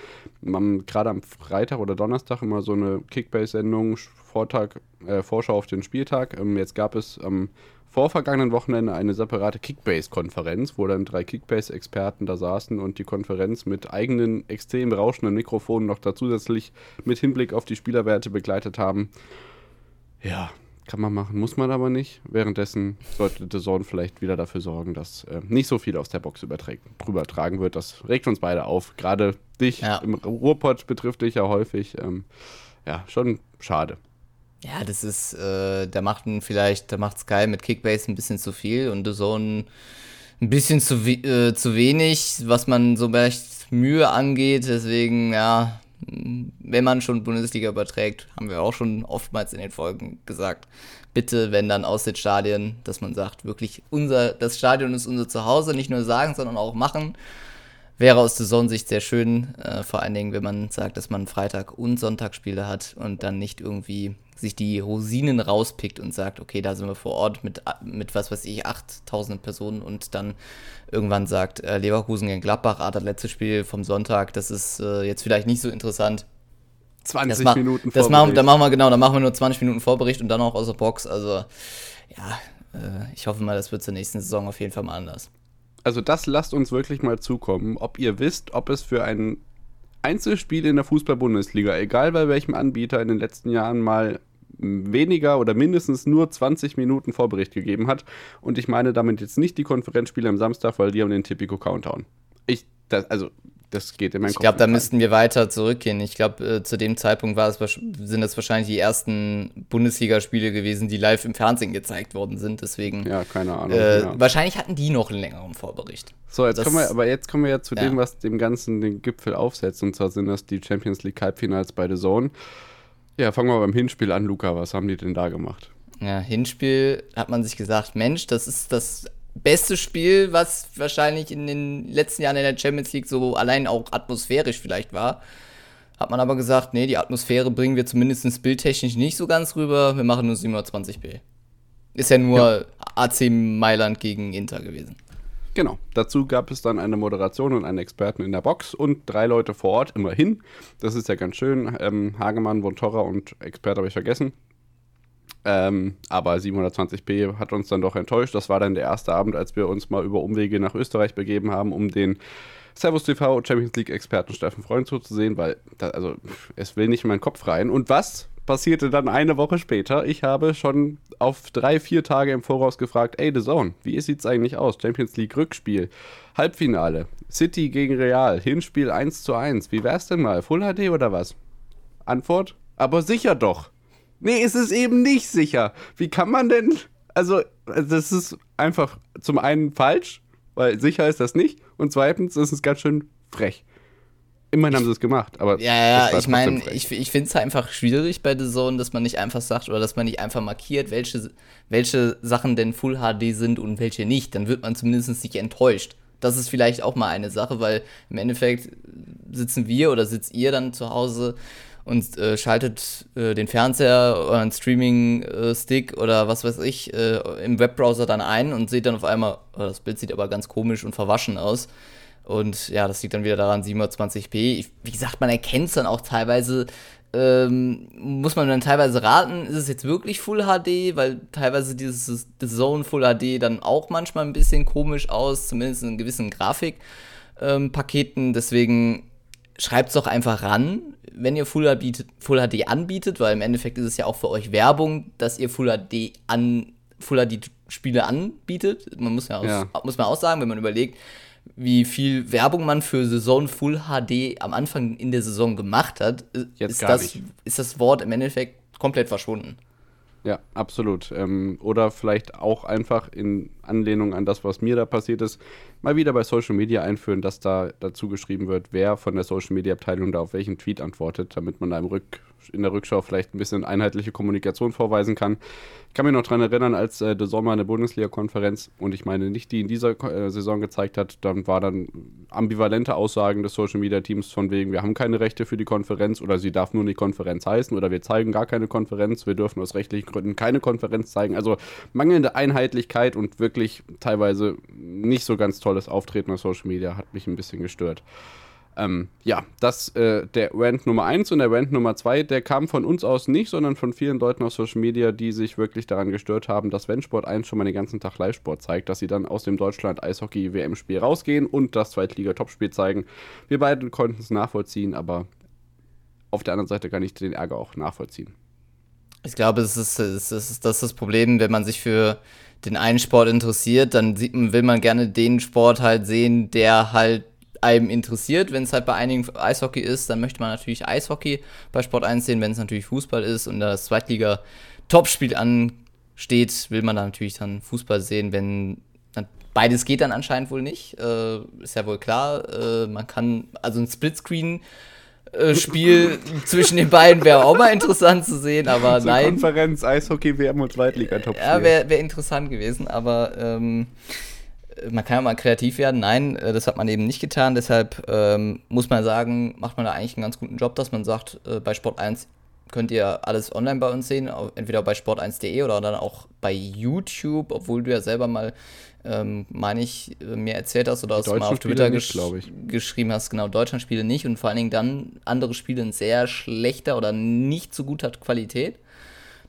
B: gerade am Freitag oder Donnerstag immer so eine Kickbase-Sendung, Vortag, äh, Vorschau auf den Spieltag. Ähm, jetzt gab es am ähm, vorvergangenen Wochenende eine separate Kickbase-Konferenz, wo dann drei Kickbase-Experten da saßen und die Konferenz mit eigenen extrem rauschenden Mikrofonen noch da zusätzlich mit Hinblick auf die Spielerwerte begleitet haben. Ja, kann man machen, muss man aber nicht. Währenddessen sollte The Zone vielleicht wieder dafür sorgen, dass äh, nicht so viel aus der Box übertragen wird. Das regt uns beide auf. Gerade dich ja. im Ruhrpott betrifft dich ja häufig. Ähm, ja, schon schade.
A: Ja, das ist, äh, da macht vielleicht, da macht Sky mit Kickbase ein bisschen zu viel und so ein, ein bisschen zu, äh, zu wenig, was man so vielleicht Mühe angeht. Deswegen, ja, wenn man schon Bundesliga überträgt, haben wir auch schon oftmals in den Folgen gesagt, bitte, wenn dann aus den Stadien, dass man sagt, wirklich unser, das Stadion ist unser Zuhause, nicht nur sagen, sondern auch machen. Wäre aus Saisonsicht sehr schön, äh, vor allen Dingen, wenn man sagt, dass man Freitag- und Sonntagsspiele hat und dann nicht irgendwie sich die Rosinen rauspickt und sagt, okay, da sind wir vor Ort mit, mit was weiß ich, 8000 Personen und dann irgendwann sagt, äh, Leverkusen gegen Gladbach, ah, das letzte Spiel vom Sonntag, das ist äh, jetzt vielleicht nicht so interessant.
B: 20 das Minuten
A: das machen, Da machen wir genau, da machen wir nur 20 Minuten Vorbericht und dann auch aus der Box. Also ja, äh, ich hoffe mal, das wird zur nächsten Saison auf jeden Fall mal anders.
B: Also das lasst uns wirklich mal zukommen, ob ihr wisst, ob es für ein Einzelspiel in der Fußball-Bundesliga, egal bei welchem Anbieter in den letzten Jahren mal weniger oder mindestens nur 20 Minuten Vorbericht gegeben hat. Und ich meine damit jetzt nicht die Konferenzspiele am Samstag, weil die haben den Typico Countdown. Ich, das, also, das geht in meinen
A: Ich glaube, da müssten wir weiter zurückgehen. Ich glaube, äh, zu dem Zeitpunkt war es, sind das wahrscheinlich die ersten Bundesligaspiele gewesen, die live im Fernsehen gezeigt worden sind. Deswegen.
B: Ja, keine Ahnung.
A: Äh, ja. Wahrscheinlich hatten die noch einen längeren Vorbericht.
B: So, jetzt das, kommen wir, aber jetzt kommen wir ja zu ja. dem, was dem Ganzen den Gipfel aufsetzt. Und zwar sind das die Champions League Halbfinals bei The Zone. Ja, fangen wir beim Hinspiel an, Luca. Was haben die denn da gemacht?
A: Ja, Hinspiel hat man sich gesagt, Mensch, das ist das beste Spiel, was wahrscheinlich in den letzten Jahren in der Champions League so allein auch atmosphärisch vielleicht war. Hat man aber gesagt, nee, die Atmosphäre bringen wir zumindest bildtechnisch nicht so ganz rüber. Wir machen nur 720p. Ist ja nur ja. AC Mailand gegen Inter gewesen.
B: Genau. Dazu gab es dann eine Moderation und einen Experten in der Box und drei Leute vor Ort, immerhin. Das ist ja ganz schön. Ähm, Hagemann, Vontora und Experte habe ich vergessen. Ähm, aber 720p hat uns dann doch enttäuscht. Das war dann der erste Abend, als wir uns mal über Umwege nach Österreich begeben haben, um den Servus TV Champions League Experten Steffen Freund zuzusehen, weil da, also es will nicht in meinen Kopf rein. Und was passierte dann eine Woche später. Ich habe schon auf drei, vier Tage im Voraus gefragt, ey, The Zone, wie sieht es eigentlich aus? Champions League Rückspiel, Halbfinale, City gegen Real, Hinspiel 1 zu 1. Wie wär's denn mal? Full HD oder was? Antwort? Aber sicher doch. Nee, es ist eben nicht sicher. Wie kann man denn. Also, das ist einfach zum einen falsch, weil sicher ist das nicht. Und zweitens ist es ganz schön frech. Immerhin haben sie es gemacht, aber.
A: Ja, ja, ich meine, ich, ich finde es halt einfach schwierig bei The Zone, dass man nicht einfach sagt oder dass man nicht einfach markiert, welche, welche Sachen denn Full HD sind und welche nicht. Dann wird man zumindest nicht enttäuscht. Das ist vielleicht auch mal eine Sache, weil im Endeffekt sitzen wir oder sitzt ihr dann zu Hause und äh, schaltet äh, den Fernseher oder einen Streaming-Stick äh, oder was weiß ich äh, im Webbrowser dann ein und seht dann auf einmal, oh, das Bild sieht aber ganz komisch und verwaschen aus. Und ja, das liegt dann wieder daran, 720p. Ich, wie gesagt, man erkennt es dann auch teilweise, ähm, muss man dann teilweise raten, ist es jetzt wirklich Full HD, weil teilweise dieses Zone Full HD dann auch manchmal ein bisschen komisch aus, zumindest in gewissen Grafikpaketen. Ähm, Deswegen schreibt es doch einfach ran, wenn ihr Full HD, Full HD anbietet, weil im Endeffekt ist es ja auch für euch Werbung, dass ihr Full HD an Full HD Spiele anbietet. Man muss ja, auch, ja. muss man auch sagen, wenn man überlegt, wie viel Werbung man für Saison Full HD am Anfang in der Saison gemacht hat,
B: Jetzt
A: ist, das, ist das Wort im Endeffekt komplett verschwunden.
B: Ja, absolut. Ähm, oder vielleicht auch einfach in Anlehnung an das, was mir da passiert ist, mal wieder bei Social Media einführen, dass da dazu geschrieben wird, wer von der Social Media Abteilung da auf welchen Tweet antwortet, damit man da im Rück in der Rückschau vielleicht ein bisschen einheitliche Kommunikation vorweisen kann. Ich kann mich noch daran erinnern, als äh, der Sommer eine Bundesliga-Konferenz, und ich meine nicht die in dieser äh, Saison gezeigt hat, dann war dann ambivalente Aussagen des Social-Media-Teams von wegen, wir haben keine Rechte für die Konferenz oder sie darf nur nicht Konferenz heißen oder wir zeigen gar keine Konferenz, wir dürfen aus rechtlichen Gründen keine Konferenz zeigen. Also mangelnde Einheitlichkeit und wirklich teilweise nicht so ganz tolles Auftreten auf Social Media hat mich ein bisschen gestört. Ähm, ja, das äh, der Rant Nummer 1 und der Rant Nummer 2, der kam von uns aus nicht, sondern von vielen Leuten auf Social Media, die sich wirklich daran gestört haben, dass wenn Sport 1 schon mal den ganzen Tag Live-Sport zeigt, dass sie dann aus dem Deutschland-Eishockey-WM-Spiel rausgehen und das Zweitliga-Topspiel zeigen. Wir beide konnten es nachvollziehen, aber auf der anderen Seite kann ich den Ärger auch nachvollziehen.
A: Ich glaube, es ist, es ist, das ist das Problem, wenn man sich für den einen Sport interessiert, dann sieht will man gerne den Sport halt sehen, der halt einem interessiert. Wenn es halt bei einigen Eishockey ist, dann möchte man natürlich Eishockey bei Sport 1 sehen. Wenn es natürlich Fußball ist und das Zweitliga-Topspiel ansteht, will man da natürlich dann Fußball sehen. Wenn beides geht dann anscheinend wohl nicht, äh, ist ja wohl klar. Äh, man kann, also ein Splitscreen äh, [laughs] Spiel zwischen den beiden wäre auch mal interessant zu sehen, aber so nein.
B: Konferenz, Eishockey, WM und Zweitliga-Top.
A: Ja, wäre wär interessant gewesen, aber ähm, man kann ja mal kreativ werden. Nein, äh, das hat man eben nicht getan. Deshalb ähm, muss man sagen, macht man da eigentlich einen ganz guten Job, dass man sagt, äh, bei Sport 1 könnt ihr alles online bei uns sehen, entweder bei sport1.de oder dann auch bei YouTube, obwohl du ja selber mal, ähm, meine ich, äh, mir erzählt hast oder hast mal auf Twitter nicht, gesch geschrieben hast, genau, Deutschland Spiele nicht und vor allen Dingen dann andere Spiele in sehr schlechter oder nicht so guter Qualität.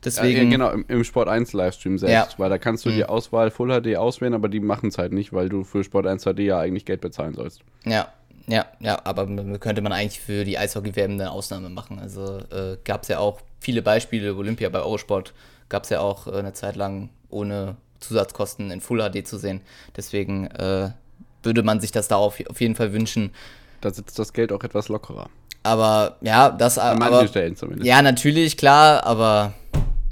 B: Deswegen, ja, genau, im, im, Sport 1 Livestream selbst, ja. weil da kannst du mhm. die Auswahl Full HD auswählen, aber die machen es halt nicht, weil du für Sport 1 HD ja eigentlich Geld bezahlen sollst.
A: Ja, ja, ja, aber könnte man eigentlich für die Eishockey-WM eine Ausnahme machen. Also äh, gab es ja auch viele Beispiele, Olympia bei Eurosport gab es ja auch äh, eine Zeit lang ohne Zusatzkosten in Full HD zu sehen. Deswegen äh, würde man sich das da auf, auf jeden Fall wünschen.
B: Da sitzt das Geld auch etwas lockerer.
A: Aber ja, das
B: An aber, Stellen zumindest.
A: Ja, natürlich, klar, aber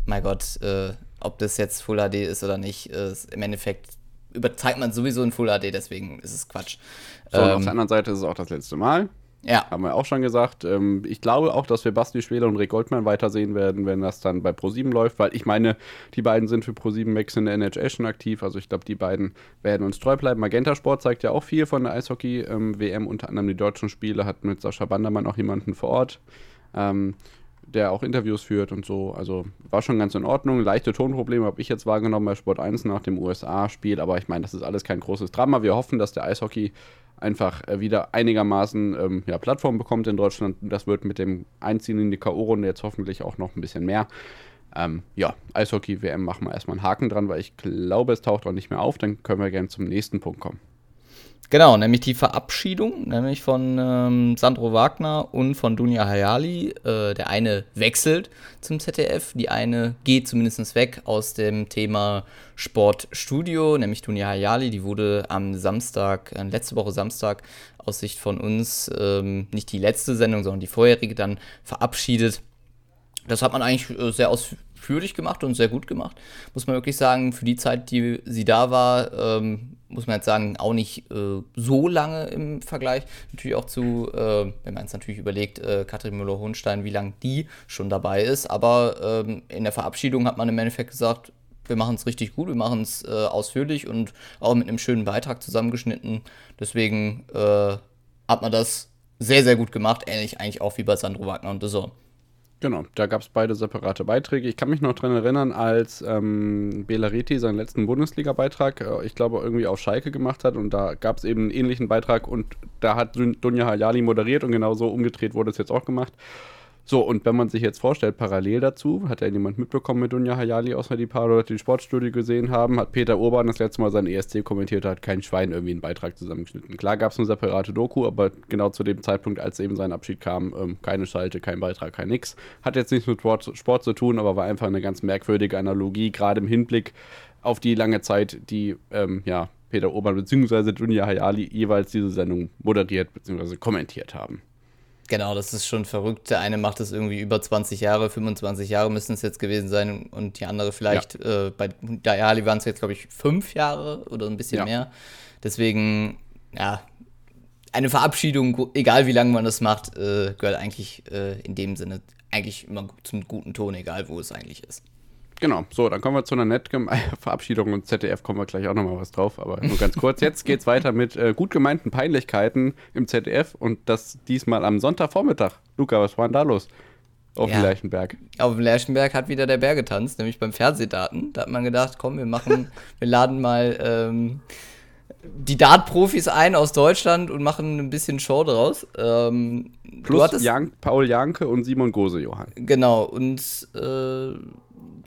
A: mein Gott, äh, ob das jetzt Full HD ist oder nicht, ist im Endeffekt überzeigt man sowieso in Full HD, deswegen ist es Quatsch.
B: So, ähm, auf der anderen Seite ist es auch das letzte Mal.
A: Ja.
B: Haben wir auch schon gesagt. Ähm, ich glaube auch, dass wir Basti Schwede und Rick Goldman weitersehen werden, wenn das dann bei Pro7 läuft, weil ich meine, die beiden sind für Pro7 Max in der NHL schon aktiv. Also ich glaube, die beiden werden uns treu bleiben. Magenta Sport zeigt ja auch viel von der Eishockey-WM, ähm, unter anderem die deutschen Spiele, hat mit Sascha Bandermann auch jemanden vor Ort. Ähm, der auch Interviews führt und so. Also war schon ganz in Ordnung. Leichte Tonprobleme habe ich jetzt wahrgenommen bei Sport 1 nach dem USA-Spiel, aber ich meine, das ist alles kein großes Drama. Wir hoffen, dass der Eishockey einfach äh, wieder einigermaßen ähm, ja, Plattform bekommt in Deutschland. Das wird mit dem Einziehen in die K.O.-Runde jetzt hoffentlich auch noch ein bisschen mehr. Ähm, ja, Eishockey-WM machen wir erstmal einen Haken dran, weil ich glaube, es taucht auch nicht mehr auf. Dann können wir gerne zum nächsten Punkt kommen.
A: Genau, nämlich die Verabschiedung, nämlich von ähm, Sandro Wagner und von Dunja Hayali. Äh, der eine wechselt zum ZDF, die eine geht zumindest weg aus dem Thema Sportstudio, nämlich Dunja Hayali. Die wurde am Samstag, äh, letzte Woche Samstag, aus Sicht von uns, ähm, nicht die letzte Sendung, sondern die vorherige, dann verabschiedet. Das hat man eigentlich äh, sehr ausführlich gemacht und sehr gut gemacht, muss man wirklich sagen. Für die Zeit, die sie da war, ähm, muss man jetzt sagen, auch nicht äh, so lange im Vergleich. Natürlich auch zu, äh, wenn man es natürlich überlegt, äh, Katrin Müller-Hohenstein, wie lange die schon dabei ist. Aber ähm, in der Verabschiedung hat man im Endeffekt gesagt, wir machen es richtig gut, wir machen es äh, ausführlich und auch mit einem schönen Beitrag zusammengeschnitten. Deswegen äh, hat man das sehr, sehr gut gemacht. Ähnlich eigentlich auch wie bei Sandro Wagner und The Zone.
B: Genau, da gab es beide separate Beiträge. Ich kann mich noch daran erinnern, als ähm, Belariti seinen letzten Bundesliga-Beitrag, äh, ich glaube, irgendwie auf Schalke gemacht hat und da gab es eben einen ähnlichen Beitrag und da hat Dunja Hayali moderiert und genauso umgedreht wurde es jetzt auch gemacht. So, und wenn man sich jetzt vorstellt, parallel dazu, hat ja jemand mitbekommen mit Dunja Hayali, außer die paar Leute, die Sportstudio gesehen haben, hat Peter Urban das letzte Mal sein ESC kommentiert, hat kein Schwein irgendwie einen Beitrag zusammengeschnitten. Klar gab es eine separate Doku, aber genau zu dem Zeitpunkt, als eben sein Abschied kam, ähm, keine Schalte, kein Beitrag, kein nix. Hat jetzt nichts mit Sport, zu tun, aber war einfach eine ganz merkwürdige Analogie, gerade im Hinblick auf die lange Zeit, die, ähm, ja, Peter Urban bzw. Dunja Hayali jeweils diese Sendung moderiert bzw. kommentiert haben.
A: Genau, das ist schon verrückt. Der eine macht es irgendwie über 20 Jahre, 25 Jahre müssen es jetzt gewesen sein und die andere vielleicht, ja. äh, bei Dayali waren es jetzt, glaube ich, fünf Jahre oder ein bisschen ja. mehr. Deswegen, ja, eine Verabschiedung, egal wie lange man das macht, äh, gehört eigentlich äh, in dem Sinne eigentlich immer zum guten Ton, egal wo es eigentlich ist.
B: Genau, so, dann kommen wir zu einer netten [laughs] Verabschiedung und ZDF kommen wir gleich auch nochmal was drauf, aber nur ganz kurz. Jetzt geht es weiter mit äh, gut gemeinten Peinlichkeiten im ZDF und das diesmal am Sonntagvormittag. Luca, was war denn da los? Auf ja, dem Lerchenberg.
A: Auf dem Lerchenberg hat wieder der Bär getanzt, nämlich beim Fernsehdaten. Da hat man gedacht, komm, wir machen, [laughs] wir laden mal ähm, die Dart-Profis ein aus Deutschland und machen ein bisschen Show draus. Ähm,
B: Plus Jan Paul Janke und Simon Gose, Johann.
A: Genau, und äh,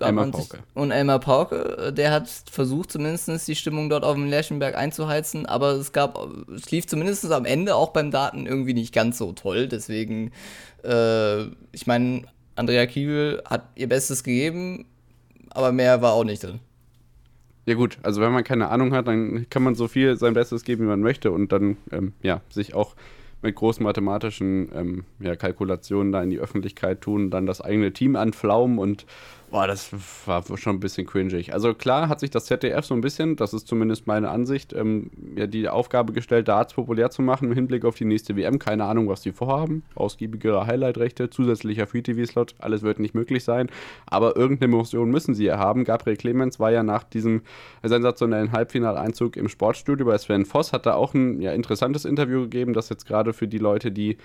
A: Elmar Pauke. Und Elmar Pauke, äh, der hat versucht zumindest die Stimmung dort auf dem Lerchenberg einzuheizen, aber es gab, es lief zumindest am Ende auch beim Daten irgendwie nicht ganz so toll. Deswegen, äh, ich meine, Andrea Kiewel hat ihr Bestes gegeben, aber mehr war auch nicht drin.
B: Ja gut, also wenn man keine Ahnung hat, dann kann man so viel sein Bestes geben, wie man möchte und dann ähm, ja sich auch mit großen mathematischen ähm, ja, Kalkulationen da in die Öffentlichkeit tun, dann das eigene Team anflaumen und Boah, das war schon ein bisschen cringig. Also klar hat sich das ZDF so ein bisschen, das ist zumindest meine Ansicht, ähm, ja, die Aufgabe gestellt, Darts populär zu machen im Hinblick auf die nächste WM. Keine Ahnung, was die vorhaben. Ausgiebigere Highlight-Rechte, zusätzlicher Free-TV-Slot, alles wird nicht möglich sein. Aber irgendeine Emotion müssen sie ja haben. Gabriel Clemens war ja nach diesem sensationellen Halbfinaleinzug im Sportstudio bei Sven Voss, hat da auch ein ja, interessantes Interview gegeben, das jetzt gerade für die Leute, die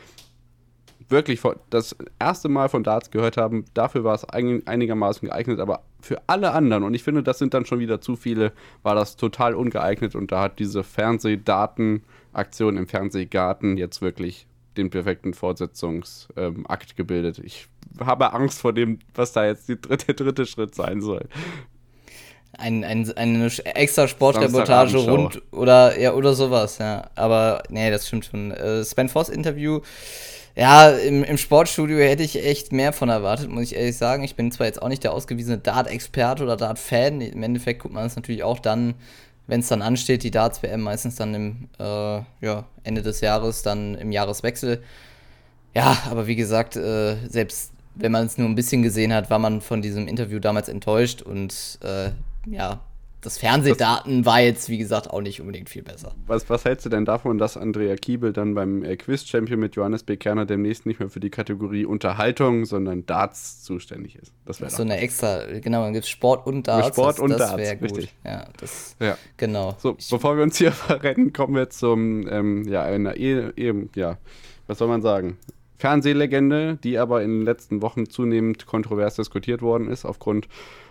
B: wirklich das erste Mal von Darts gehört haben, dafür war es einigermaßen geeignet, aber für alle anderen, und ich finde, das sind dann schon wieder zu viele, war das total ungeeignet und da hat diese Fernsehdatenaktion im Fernsehgarten jetzt wirklich den perfekten Fortsetzungsakt ähm, gebildet. Ich habe Angst vor dem, was da jetzt dritte, der dritte Schritt sein soll.
A: Ein, ein, eine extra Sportreportage rund oder ja oder sowas, ja. Aber nee, das stimmt schon. Äh, Sven Voss Interview ja, im, im Sportstudio hätte ich echt mehr von erwartet, muss ich ehrlich sagen. Ich bin zwar jetzt auch nicht der ausgewiesene Dart-Experte oder Dart-Fan. Im Endeffekt guckt man es natürlich auch dann, wenn es dann ansteht, die Darts-WM meistens dann im äh, ja, Ende des Jahres, dann im Jahreswechsel. Ja, aber wie gesagt, äh, selbst wenn man es nur ein bisschen gesehen hat, war man von diesem Interview damals enttäuscht und äh, ja, das Fernsehdaten war jetzt, wie gesagt, auch nicht unbedingt viel besser.
B: Was, was hältst du denn davon, dass Andrea Kiebel dann beim äh, Quiz-Champion mit Johannes B. Kerner demnächst nicht mehr für die Kategorie Unterhaltung, sondern Darts zuständig ist?
A: Das wäre so eine extra, genau, dann gibt es Sport und Darts.
B: Sport
A: das,
B: und
A: das
B: Darts,
A: gut.
B: richtig.
A: Ja, das, ja. genau.
B: So, bevor wir uns hier [laughs] verrennen, kommen wir zum, ähm, ja, einer, e, e, ja, was soll man sagen? Fernsehlegende, die aber in den letzten Wochen zunehmend kontrovers diskutiert worden ist, aufgrund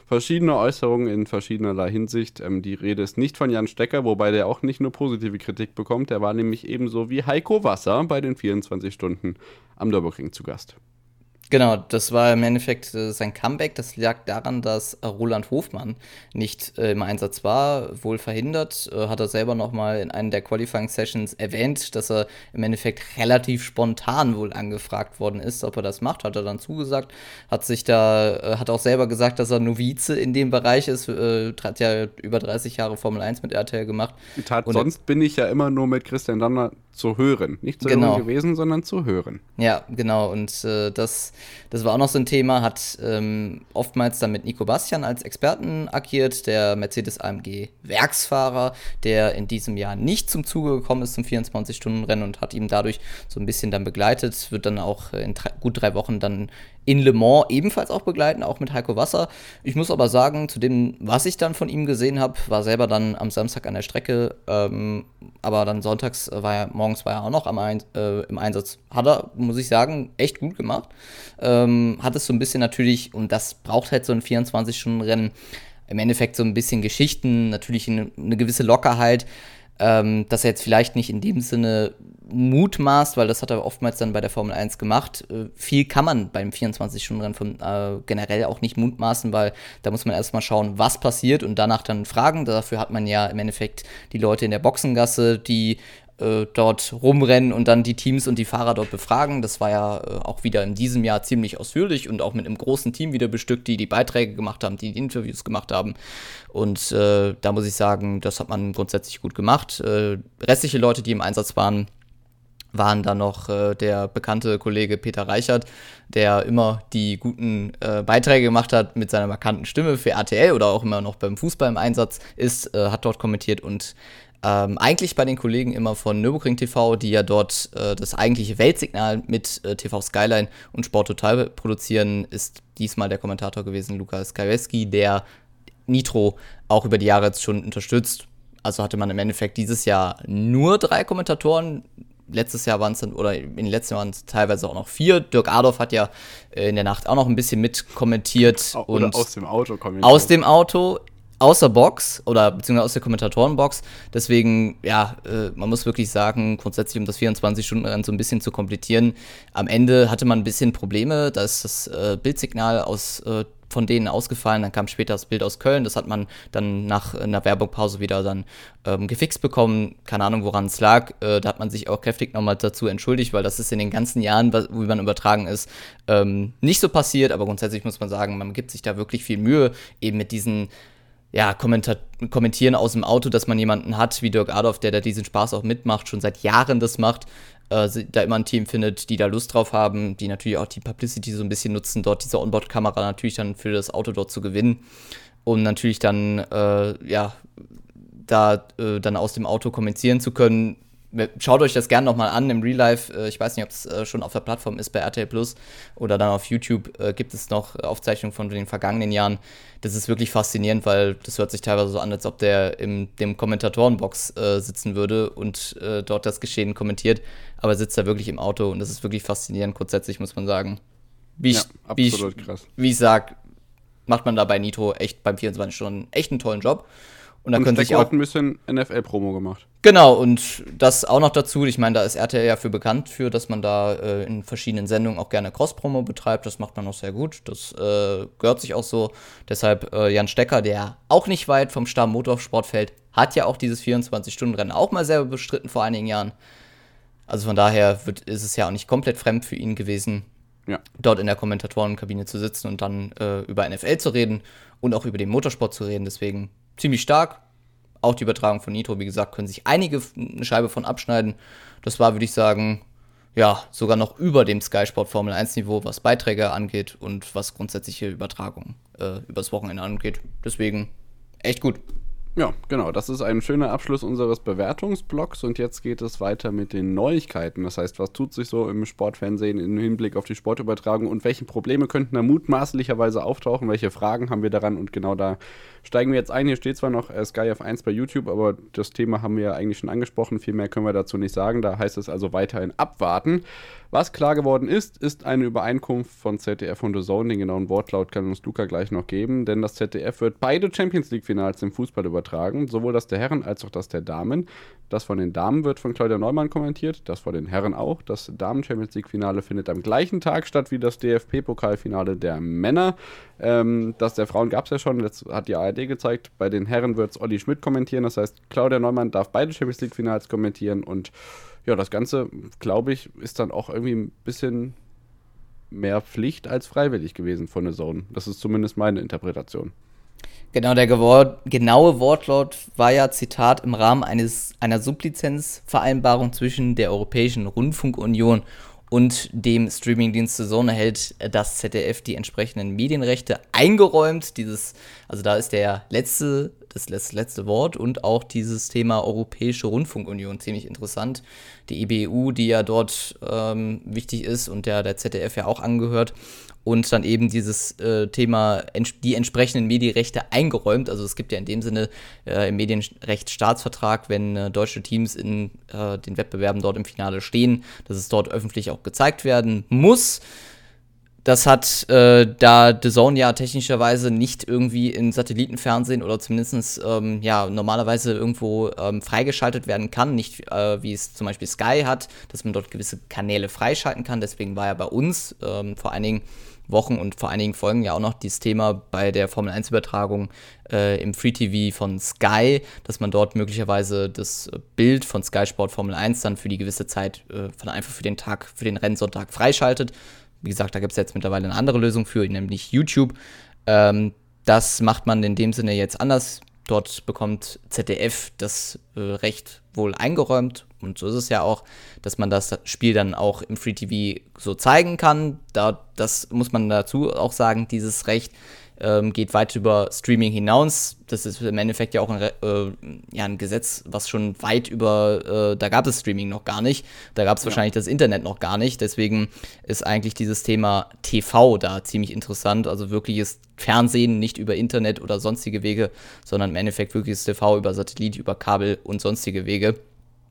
B: verschiedene Äußerungen in verschiedenerlei Hinsicht. Ähm, die Rede ist nicht von Jan Stecker, wobei der auch nicht nur positive Kritik bekommt. Der war nämlich ebenso wie Heiko Wasser bei den 24 Stunden am Nürburgring zu Gast.
A: Genau, das war im Endeffekt äh, sein Comeback. Das lag daran, dass Roland Hofmann nicht äh, im Einsatz war, wohl verhindert. Äh, hat er selber nochmal in einer der Qualifying Sessions erwähnt, dass er im Endeffekt relativ spontan wohl angefragt worden ist, ob er das macht. Hat er dann zugesagt. Hat sich da, äh, hat auch selber gesagt, dass er Novize in dem Bereich ist. Äh, hat ja über 30 Jahre Formel 1 mit RTL gemacht.
B: Tat, sonst bin ich ja immer nur mit Christian Danner zu hören. Nicht zu genau. hören gewesen, sondern zu hören.
A: Ja, genau. Und äh, das, das war auch noch so ein Thema, hat ähm, oftmals dann mit Nico Bastian als Experten agiert, der Mercedes AMG Werksfahrer, der in diesem Jahr nicht zum Zuge gekommen ist zum 24-Stunden-Rennen und hat ihm dadurch so ein bisschen dann begleitet, wird dann auch in drei, gut drei Wochen dann in Le Mans ebenfalls auch begleiten, auch mit Heiko Wasser. Ich muss aber sagen, zu dem, was ich dann von ihm gesehen habe, war selber dann am Samstag an der Strecke, ähm, aber dann sonntags war er, morgens war er auch noch am äh, im Einsatz. Hat er, muss ich sagen, echt gut gemacht. Ähm, hat es so ein bisschen natürlich, und das braucht halt so ein 24-Stunden-Rennen, im Endeffekt so ein bisschen Geschichten, natürlich eine, eine gewisse Lockerheit ähm, dass er jetzt vielleicht nicht in dem Sinne mutmaßt, weil das hat er oftmals dann bei der Formel 1 gemacht. Äh, viel kann man beim 24-Stunden-Rennen äh, generell auch nicht mutmaßen, weil da muss man erstmal schauen, was passiert und danach dann fragen. Dafür hat man ja im Endeffekt die Leute in der Boxengasse, die äh, dort rumrennen und dann die Teams und die Fahrer dort befragen. Das war ja äh, auch wieder in diesem Jahr ziemlich ausführlich und auch mit einem großen Team wieder bestückt, die die Beiträge gemacht haben, die die Interviews gemacht haben. Und äh, da muss ich sagen, das hat man grundsätzlich gut gemacht. Äh, restliche Leute, die im Einsatz waren, waren da noch äh, der bekannte Kollege Peter Reichert, der immer die guten äh, Beiträge gemacht hat mit seiner markanten Stimme für RTL oder auch immer noch beim Fußball im Einsatz ist, äh, hat dort kommentiert und ähm, eigentlich bei den Kollegen immer von Nürburgring TV, die ja dort äh, das eigentliche Weltsignal mit äh, TV Skyline und Sport Total produzieren, ist diesmal der Kommentator gewesen, Lukas Kaweski, der Nitro auch über die Jahre jetzt schon unterstützt. Also hatte man im Endeffekt dieses Jahr nur drei Kommentatoren. Letztes Jahr waren es dann, oder in den letzten Jahren waren es teilweise auch noch vier. Dirk Adolf hat ja äh, in der Nacht auch noch ein bisschen mit kommentiert.
B: Oder und aus dem Auto kommentiert.
A: Aus dem Auto aus der Box oder beziehungsweise aus der Kommentatorenbox. Deswegen, ja, äh, man muss wirklich sagen, grundsätzlich, um das 24-Stunden-Rennen so ein bisschen zu komplettieren, am Ende hatte man ein bisschen Probleme. Da ist das äh, Bildsignal aus äh, von denen ausgefallen. Dann kam später das Bild aus Köln. Das hat man dann nach einer Werbungpause wieder dann ähm, gefixt bekommen. Keine Ahnung, woran es lag. Äh, da hat man sich auch kräftig nochmal dazu entschuldigt, weil das ist in den ganzen Jahren, wo man übertragen ist, ähm, nicht so passiert. Aber grundsätzlich muss man sagen, man gibt sich da wirklich viel Mühe, eben mit diesen ja, kommentieren aus dem Auto, dass man jemanden hat wie Dirk Adolf, der da diesen Spaß auch mitmacht, schon seit Jahren das macht, äh, da immer ein Team findet, die da Lust drauf haben, die natürlich auch die Publicity so ein bisschen nutzen, dort diese Onboard-Kamera natürlich dann für das Auto dort zu gewinnen, um natürlich dann, äh, ja, da äh, dann aus dem Auto kommentieren zu können, schaut euch das gerne nochmal an im Real Life. Äh, ich weiß nicht, ob es äh, schon auf der Plattform ist bei RTL Plus oder dann auf YouTube äh, gibt es noch Aufzeichnungen von den vergangenen Jahren. Das ist wirklich faszinierend, weil das hört sich teilweise so an, als ob der in dem Kommentatorenbox äh, sitzen würde und äh, dort das Geschehen kommentiert. Aber sitzt da wirklich im Auto und das ist wirklich faszinierend. Grundsätzlich muss man sagen, wie ich, ja, wie ich, wie ich sag, macht man da bei Nitro echt beim 24 Stunden echt einen tollen Job.
B: Und da können sich auch hat ein bisschen NFL-Promo gemacht.
A: Genau, und das auch noch dazu. Ich meine, da ist RTL ja für bekannt für, dass man da äh, in verschiedenen Sendungen auch gerne Cross-Promo betreibt. Das macht man auch sehr gut. Das äh, gehört sich auch so. Deshalb äh, Jan Stecker, der auch nicht weit vom Stamm Motorsport fällt, hat ja auch dieses 24-Stunden-Rennen auch mal selber bestritten vor einigen Jahren. Also von daher wird, ist es ja auch nicht komplett fremd für ihn gewesen, ja. dort in der Kommentatorenkabine zu sitzen und dann äh, über NFL zu reden und auch über den Motorsport zu reden. Deswegen ziemlich stark. Auch die Übertragung von Nitro, wie gesagt, können sich einige eine Scheibe von abschneiden. Das war, würde ich sagen, ja, sogar noch über dem Sky Sport Formel 1 Niveau, was Beiträge angeht und was grundsätzliche Übertragung äh, übers Wochenende angeht. Deswegen echt gut.
B: Ja, genau. Das ist ein schöner Abschluss unseres Bewertungsblocks und jetzt geht es weiter mit den Neuigkeiten. Das heißt, was tut sich so im Sportfernsehen im Hinblick auf die Sportübertragung und welche Probleme könnten da mutmaßlicherweise auftauchen? Welche Fragen haben wir daran? Und genau da steigen wir jetzt ein. Hier steht zwar noch äh, Sky F1 bei YouTube, aber das Thema haben wir ja eigentlich schon angesprochen. Viel mehr können wir dazu nicht sagen. Da heißt es also weiterhin abwarten. Was klar geworden ist, ist eine Übereinkunft von ZDF und The Zone. Den genauen Wortlaut kann uns Luca gleich noch geben, denn das ZDF wird beide Champions League-Finals im Fußball übertragen, sowohl das der Herren als auch das der Damen. Das von den Damen wird von Claudia Neumann kommentiert, das von den Herren auch. Das Damen-Champions League-Finale findet am gleichen Tag statt wie das DFB-Pokalfinale der Männer. Ähm, das der Frauen gab es ja schon, das hat die ARD gezeigt. Bei den Herren wird es Olli Schmidt kommentieren, das heißt, Claudia Neumann darf beide Champions League-Finals kommentieren und ja, das Ganze, glaube ich, ist dann auch irgendwie ein bisschen mehr Pflicht als freiwillig gewesen von der Zone. Das ist zumindest meine Interpretation.
A: Genau, der genaue Wortlaut war ja, Zitat, im Rahmen eines, einer Sublizenzvereinbarung zwischen der Europäischen Rundfunkunion und dem Streamingdienst The Zone erhält das ZDF die entsprechenden Medienrechte eingeräumt. Dieses, also da ist der letzte das letzte Wort und auch dieses Thema Europäische Rundfunkunion ziemlich interessant. Die EBU, die ja dort ähm, wichtig ist und der der ZDF ja auch angehört und dann eben dieses äh, Thema die entsprechenden Medienrechte eingeräumt. Also es gibt ja in dem Sinne äh, im Medienrecht Staatsvertrag, wenn äh, deutsche Teams in äh, den Wettbewerben dort im Finale stehen, dass es dort öffentlich auch gezeigt werden muss. Das hat äh, da The Zone ja technischerweise nicht irgendwie in Satellitenfernsehen oder zumindest ähm, ja, normalerweise irgendwo ähm, freigeschaltet werden kann. Nicht äh, wie es zum Beispiel Sky hat, dass man dort gewisse Kanäle freischalten kann. Deswegen war ja bei uns ähm, vor einigen Wochen und vor einigen Folgen ja auch noch dieses Thema bei der Formel 1-Übertragung äh, im Free TV von Sky, dass man dort möglicherweise das Bild von Sky Sport Formel 1 dann für die gewisse Zeit äh, von einfach für den Tag, für den Rennsonntag freischaltet. Wie gesagt, da gibt es jetzt mittlerweile eine andere Lösung für, nämlich YouTube. Ähm, das macht man in dem Sinne jetzt anders. Dort bekommt ZDF das äh, Recht wohl eingeräumt. Und so ist es ja auch, dass man das Spiel dann auch im Free TV so zeigen kann. Da, das muss man dazu auch sagen, dieses Recht ähm, geht weit über Streaming hinaus. Das ist im Endeffekt ja auch ein, äh, ja, ein Gesetz, was schon weit über, äh, da gab es Streaming noch gar nicht, da gab es ja. wahrscheinlich das Internet noch gar nicht. Deswegen ist eigentlich dieses Thema TV da ziemlich interessant. Also wirkliches Fernsehen, nicht über Internet oder sonstige Wege, sondern im Endeffekt wirkliches TV über Satellit, über Kabel und sonstige Wege.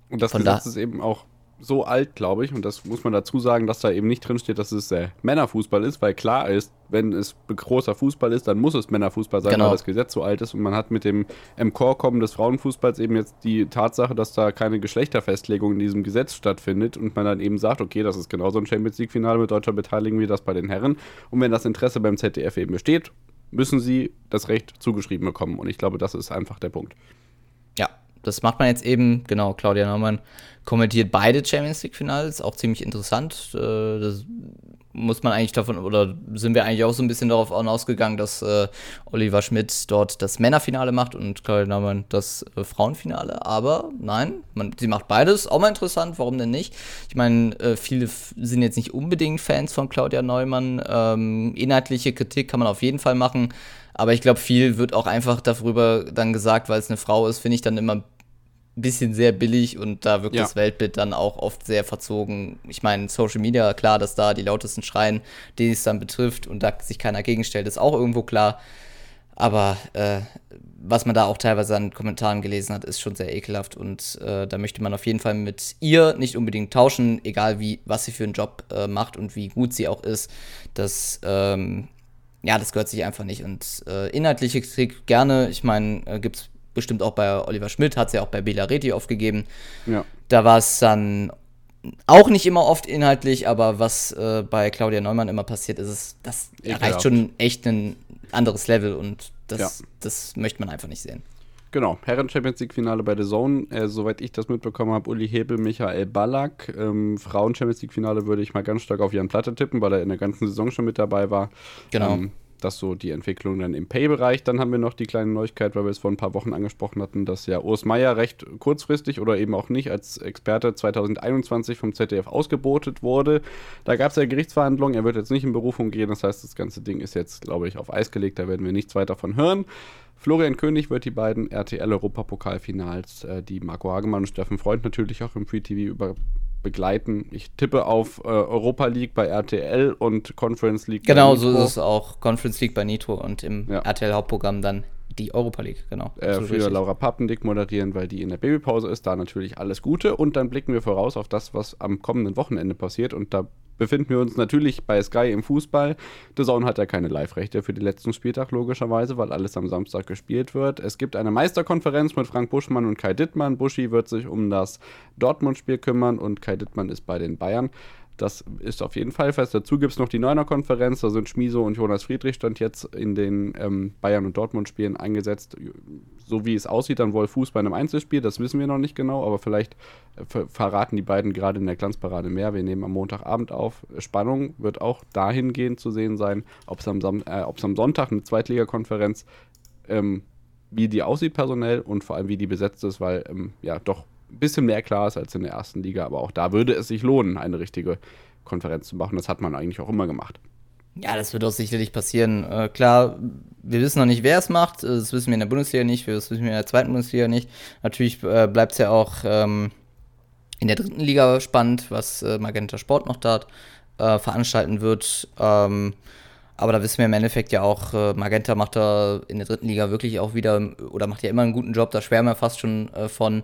B: Und das Von Gesetz da ist eben auch so alt, glaube ich, und das muss man dazu sagen, dass da eben nicht drin steht, dass es äh, Männerfußball ist, weil klar ist, wenn es großer Fußball ist, dann muss es Männerfußball sein, genau. weil das Gesetz so alt ist und man hat mit dem Emchorkommen des Frauenfußballs eben jetzt die Tatsache, dass da keine Geschlechterfestlegung in diesem Gesetz stattfindet und man dann eben sagt, okay, das ist genauso ein Champions League Finale mit deutscher Beteiligung wie das bei den Herren und wenn das Interesse beim ZDF eben besteht, müssen sie das Recht zugeschrieben bekommen und ich glaube, das ist einfach der Punkt.
A: Das macht man jetzt eben, genau, Claudia Naumann kommentiert beide Champions League-Finals, auch ziemlich interessant. Äh, das muss man eigentlich davon, oder sind wir eigentlich auch so ein bisschen darauf ausgegangen, dass äh, Oliver Schmidt dort das Männerfinale macht und Claudia Naumann das äh, Frauenfinale. Aber nein, man, sie macht beides. Auch mal interessant, warum denn nicht? Ich meine, äh, viele sind jetzt nicht unbedingt Fans von Claudia Neumann. Ähm, inhaltliche Kritik kann man auf jeden Fall machen. Aber ich glaube, viel wird auch einfach darüber dann gesagt, weil es eine Frau ist, finde ich dann immer bisschen sehr billig und da wirkt ja. das Weltbild dann auch oft sehr verzogen. Ich meine, Social Media, klar, dass da die lautesten schreien, die es dann betrifft und da sich keiner gegenstellt, ist auch irgendwo klar. Aber äh, was man da auch teilweise an Kommentaren gelesen hat, ist schon sehr ekelhaft und äh, da möchte man auf jeden Fall mit ihr nicht unbedingt tauschen, egal wie, was sie für einen Job äh, macht und wie gut sie auch ist. Das, ähm, ja, das gehört sich einfach nicht. Und äh, inhaltliche Kritik gerne, ich meine, äh, gibt es bestimmt auch bei Oliver Schmidt, hat es ja auch bei Bela Reti aufgegeben. Ja. Da war es dann auch nicht immer oft inhaltlich, aber was äh, bei Claudia Neumann immer passiert, ist es, das Ekelhaft. erreicht schon echt ein anderes Level und das, ja. das möchte man einfach nicht sehen.
B: Genau, Herren Champions League Finale bei The Zone. Äh, soweit ich das mitbekommen habe, Uli Hebel, Michael Ballack. Ähm, Frauen Champions League Finale würde ich mal ganz stark auf Jan Platte tippen, weil er in der ganzen Saison schon mit dabei war. Genau. Ähm, das so die Entwicklung dann im Pay-Bereich. Dann haben wir noch die kleine Neuigkeit, weil wir es vor ein paar Wochen angesprochen hatten, dass ja Urs Meier recht kurzfristig oder eben auch nicht als Experte 2021 vom ZDF ausgebotet wurde. Da gab es ja Gerichtsverhandlungen, er wird jetzt nicht in Berufung gehen, das heißt, das ganze Ding ist jetzt, glaube ich, auf Eis gelegt, da werden wir nichts weiter von hören. Florian König wird die beiden RTL-Europapokalfinals, äh, die Marco Hagemann und Steffen Freund natürlich auch im Free TV über begleiten. Ich tippe auf äh, Europa League bei RTL und Conference League
A: genau, bei Nitro. Genau, so ist es auch. Conference League bei Nitro und im ja. RTL-Hauptprogramm dann die Europa League, genau.
B: Äh, für richtig. Laura Pappendick moderieren, weil die in der Babypause ist. Da natürlich alles Gute. Und dann blicken wir voraus auf das, was am kommenden Wochenende passiert. Und da befinden wir uns natürlich bei Sky im Fußball. The Zone hat ja keine Live-Rechte für den letzten Spieltag, logischerweise, weil alles am Samstag gespielt wird. Es gibt eine Meisterkonferenz mit Frank Buschmann und Kai Dittmann. Buschi wird sich um das Dortmund-Spiel kümmern und Kai Dittmann ist bei den Bayern. Das ist auf jeden Fall fest. Dazu gibt es noch die Neuner-Konferenz. Da sind Schmiso und Jonas Friedrich stand jetzt in den ähm, Bayern- und Dortmund-Spielen eingesetzt. So wie es aussieht, dann wohl Fuß bei einem Einzelspiel. Das wissen wir noch nicht genau, aber vielleicht äh, verraten die beiden gerade in der Glanzparade mehr. Wir nehmen am Montagabend auf. Spannung wird auch dahingehend zu sehen sein, ob es am, äh, am Sonntag eine Zweitligakonferenz ähm, wie die aussieht personell und vor allem wie die besetzt ist, weil ähm, ja doch ein bisschen mehr klar ist als in der ersten Liga. Aber auch da würde es sich lohnen, eine richtige Konferenz zu machen. Das hat man eigentlich auch immer gemacht.
A: Ja, das wird auch sicherlich passieren. Äh, klar, wir wissen noch nicht, wer es macht. Das wissen wir in der Bundesliga nicht, das wissen wir in der zweiten Bundesliga nicht. Natürlich äh, bleibt es ja auch ähm, in der dritten Liga spannend, was äh, Magenta Sport noch dort äh, veranstalten wird. Ähm, aber da wissen wir im Endeffekt ja auch, äh, Magenta macht da in der dritten Liga wirklich auch wieder, oder macht ja immer einen guten Job, da schwärmen wir fast schon äh, von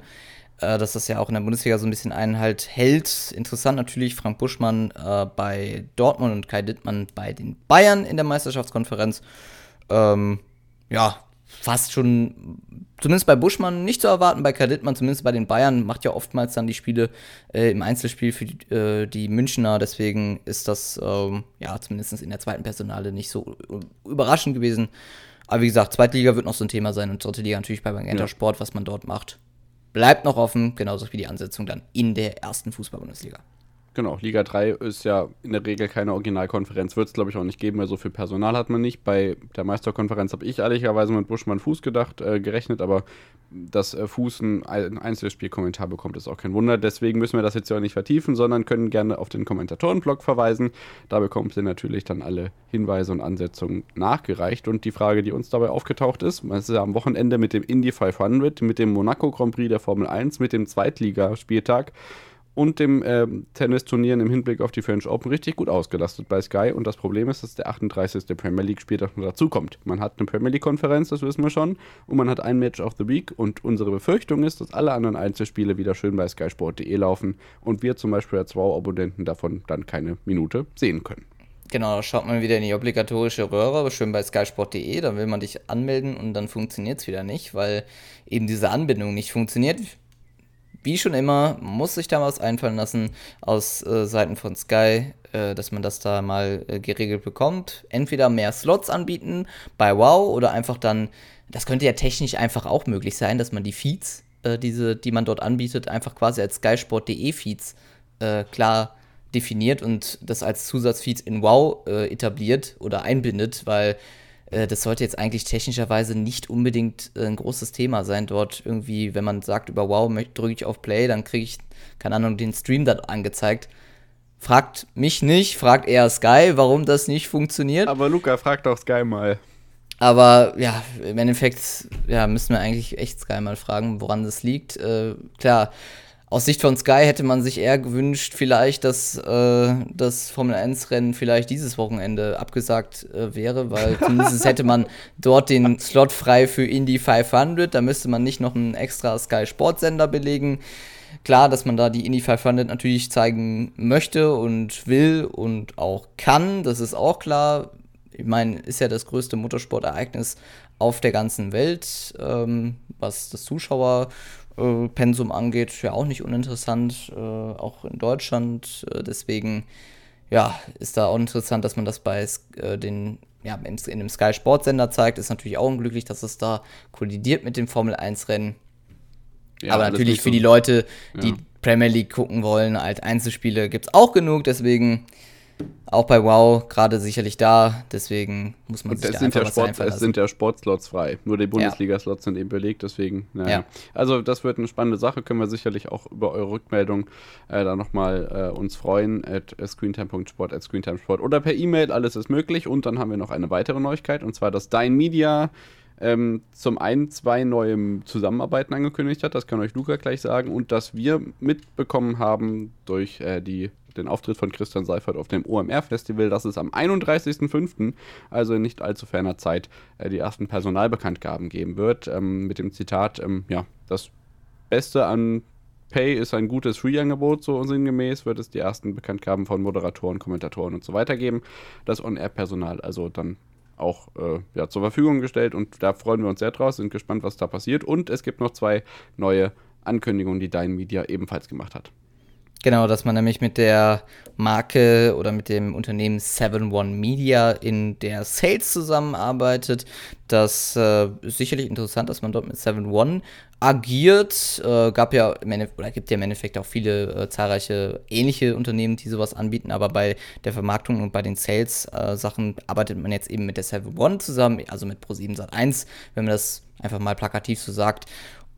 A: äh, dass das ja auch in der Bundesliga so ein bisschen Einhalt hält. Interessant natürlich, Frank Buschmann äh, bei Dortmund und Kai Dittmann bei den Bayern in der Meisterschaftskonferenz. Ähm, ja, fast schon, zumindest bei Buschmann nicht zu erwarten, bei Kai Dittmann, zumindest bei den Bayern, macht ja oftmals dann die Spiele äh, im Einzelspiel für die, äh, die, Münchner. Deswegen ist das ähm, ja zumindest in der zweiten Personale nicht so überraschend gewesen. Aber wie gesagt, Zweitliga wird noch so ein Thema sein und dritte Liga natürlich bei Magenta ja. Sport, was man dort macht bleibt noch offen, genauso wie die Ansetzung dann in der ersten Fußball-Bundesliga.
B: Genau, Liga 3 ist ja in der Regel keine Originalkonferenz, wird es glaube ich auch nicht geben, weil so viel Personal hat man nicht. Bei der Meisterkonferenz habe ich ehrlicherweise mit Buschmann Fuß gedacht, äh, gerechnet, aber dass äh, Fuß ein, ein Einzelspielkommentar bekommt, ist auch kein Wunder. Deswegen müssen wir das jetzt ja nicht vertiefen, sondern können gerne auf den Kommentatorenblog verweisen. Da bekommt ihr natürlich dann alle Hinweise und Ansetzungen nachgereicht. Und die Frage, die uns dabei aufgetaucht ist, es ist ja am Wochenende mit dem Indy 500, mit dem Monaco Grand Prix der Formel 1, mit dem Zweitligaspieltag und dem äh, Tennisturnieren im Hinblick auf die French Open richtig gut ausgelastet bei Sky. Und das Problem ist, dass der 38. Premier League-Spieltag noch dazukommt. Man hat eine Premier League-Konferenz, das wissen wir schon, und man hat ein Match of the Week. Und unsere Befürchtung ist, dass alle anderen Einzelspiele wieder schön bei skysport.de laufen und wir zum Beispiel als Wow-Abonnenten davon dann keine Minute sehen können.
A: Genau, da schaut man wieder in die obligatorische Röhre, schön bei skysport.de, dann will man dich anmelden und dann funktioniert es wieder nicht, weil eben diese Anbindung nicht funktioniert wie schon immer, muss sich da was einfallen lassen aus äh, Seiten von Sky, äh, dass man das da mal äh, geregelt bekommt. Entweder mehr Slots anbieten bei Wow oder einfach dann, das könnte ja technisch einfach auch möglich sein, dass man die Feeds, äh, diese, die man dort anbietet, einfach quasi als skysport.de Feeds äh, klar definiert und das als Zusatzfeeds in Wow äh, etabliert oder einbindet, weil das sollte jetzt eigentlich technischerweise nicht unbedingt äh, ein großes Thema sein. Dort irgendwie, wenn man sagt, über Wow drücke ich auf Play, dann kriege ich, keine Ahnung, den Stream da angezeigt. Fragt mich nicht, fragt eher Sky, warum das nicht funktioniert.
B: Aber Luca, fragt doch Sky mal.
A: Aber ja, im Endeffekt ja, müssen wir eigentlich echt Sky mal fragen, woran das liegt. Äh, klar, aus Sicht von Sky hätte man sich eher gewünscht, vielleicht, dass äh, das Formel 1-Rennen vielleicht dieses Wochenende abgesagt äh, wäre, weil zumindest [laughs] hätte man dort den Slot frei für Indy 500. Da müsste man nicht noch einen extra Sky Sportsender belegen. Klar, dass man da die Indy 500 natürlich zeigen möchte und will und auch kann, das ist auch klar. Ich meine, ist ja das größte Motorsportereignis auf der ganzen Welt, ähm, was das Zuschauer äh, Pensum angeht, ja auch nicht uninteressant, äh, auch in Deutschland. Äh, deswegen ja, ist da auch interessant, dass man das bei äh, den ja, in, in dem Sky Sportsender zeigt. Ist natürlich auch unglücklich, dass es da kollidiert mit dem Formel 1 Rennen. Ja, Aber natürlich für die Leute, die ja. Premier League gucken wollen, als Einzelspiele gibt es auch genug. Deswegen auch bei Wow gerade sicherlich da, deswegen muss man
B: und sich da sind einfach ja Sport, Es sind ja Sportslots frei, nur die Bundesliga-Slots sind eben belegt, deswegen, naja. Ja. Also das wird eine spannende Sache, können wir sicherlich auch über eure Rückmeldung äh, da nochmal äh, uns freuen, at screentime.sport, at screentime.sport oder per E-Mail, alles ist möglich und dann haben wir noch eine weitere Neuigkeit und zwar, dass Dein Media ähm, zum einen zwei neue Zusammenarbeiten angekündigt hat, das kann euch Luca gleich sagen, und dass wir mitbekommen haben durch äh, die den Auftritt von Christian Seifert auf dem OMR-Festival, dass es am 31.05., also in nicht allzu ferner Zeit, äh, die ersten Personalbekanntgaben geben wird. Ähm, mit dem Zitat, ähm, ja, das Beste an Pay ist ein gutes Free-Angebot, so sinngemäß wird es die ersten Bekanntgaben von Moderatoren, Kommentatoren und so weiter geben. Das On-Air-Personal also dann auch äh, ja, zur Verfügung gestellt und da freuen wir uns sehr draus, sind gespannt, was da passiert. Und es gibt noch zwei neue Ankündigungen, die Dein Media ebenfalls gemacht hat.
A: Genau, dass man nämlich mit der Marke oder mit dem Unternehmen 7-One Media in der Sales zusammenarbeitet. Das äh, ist sicherlich interessant, dass man dort mit 7-One agiert. Äh, gab ja oder gibt ja im Endeffekt auch viele äh, zahlreiche ähnliche Unternehmen, die sowas anbieten, aber bei der Vermarktung und bei den Sales-Sachen äh, arbeitet man jetzt eben mit der 7-One zusammen, also mit Pro7 Sat1, wenn man das einfach mal plakativ so sagt.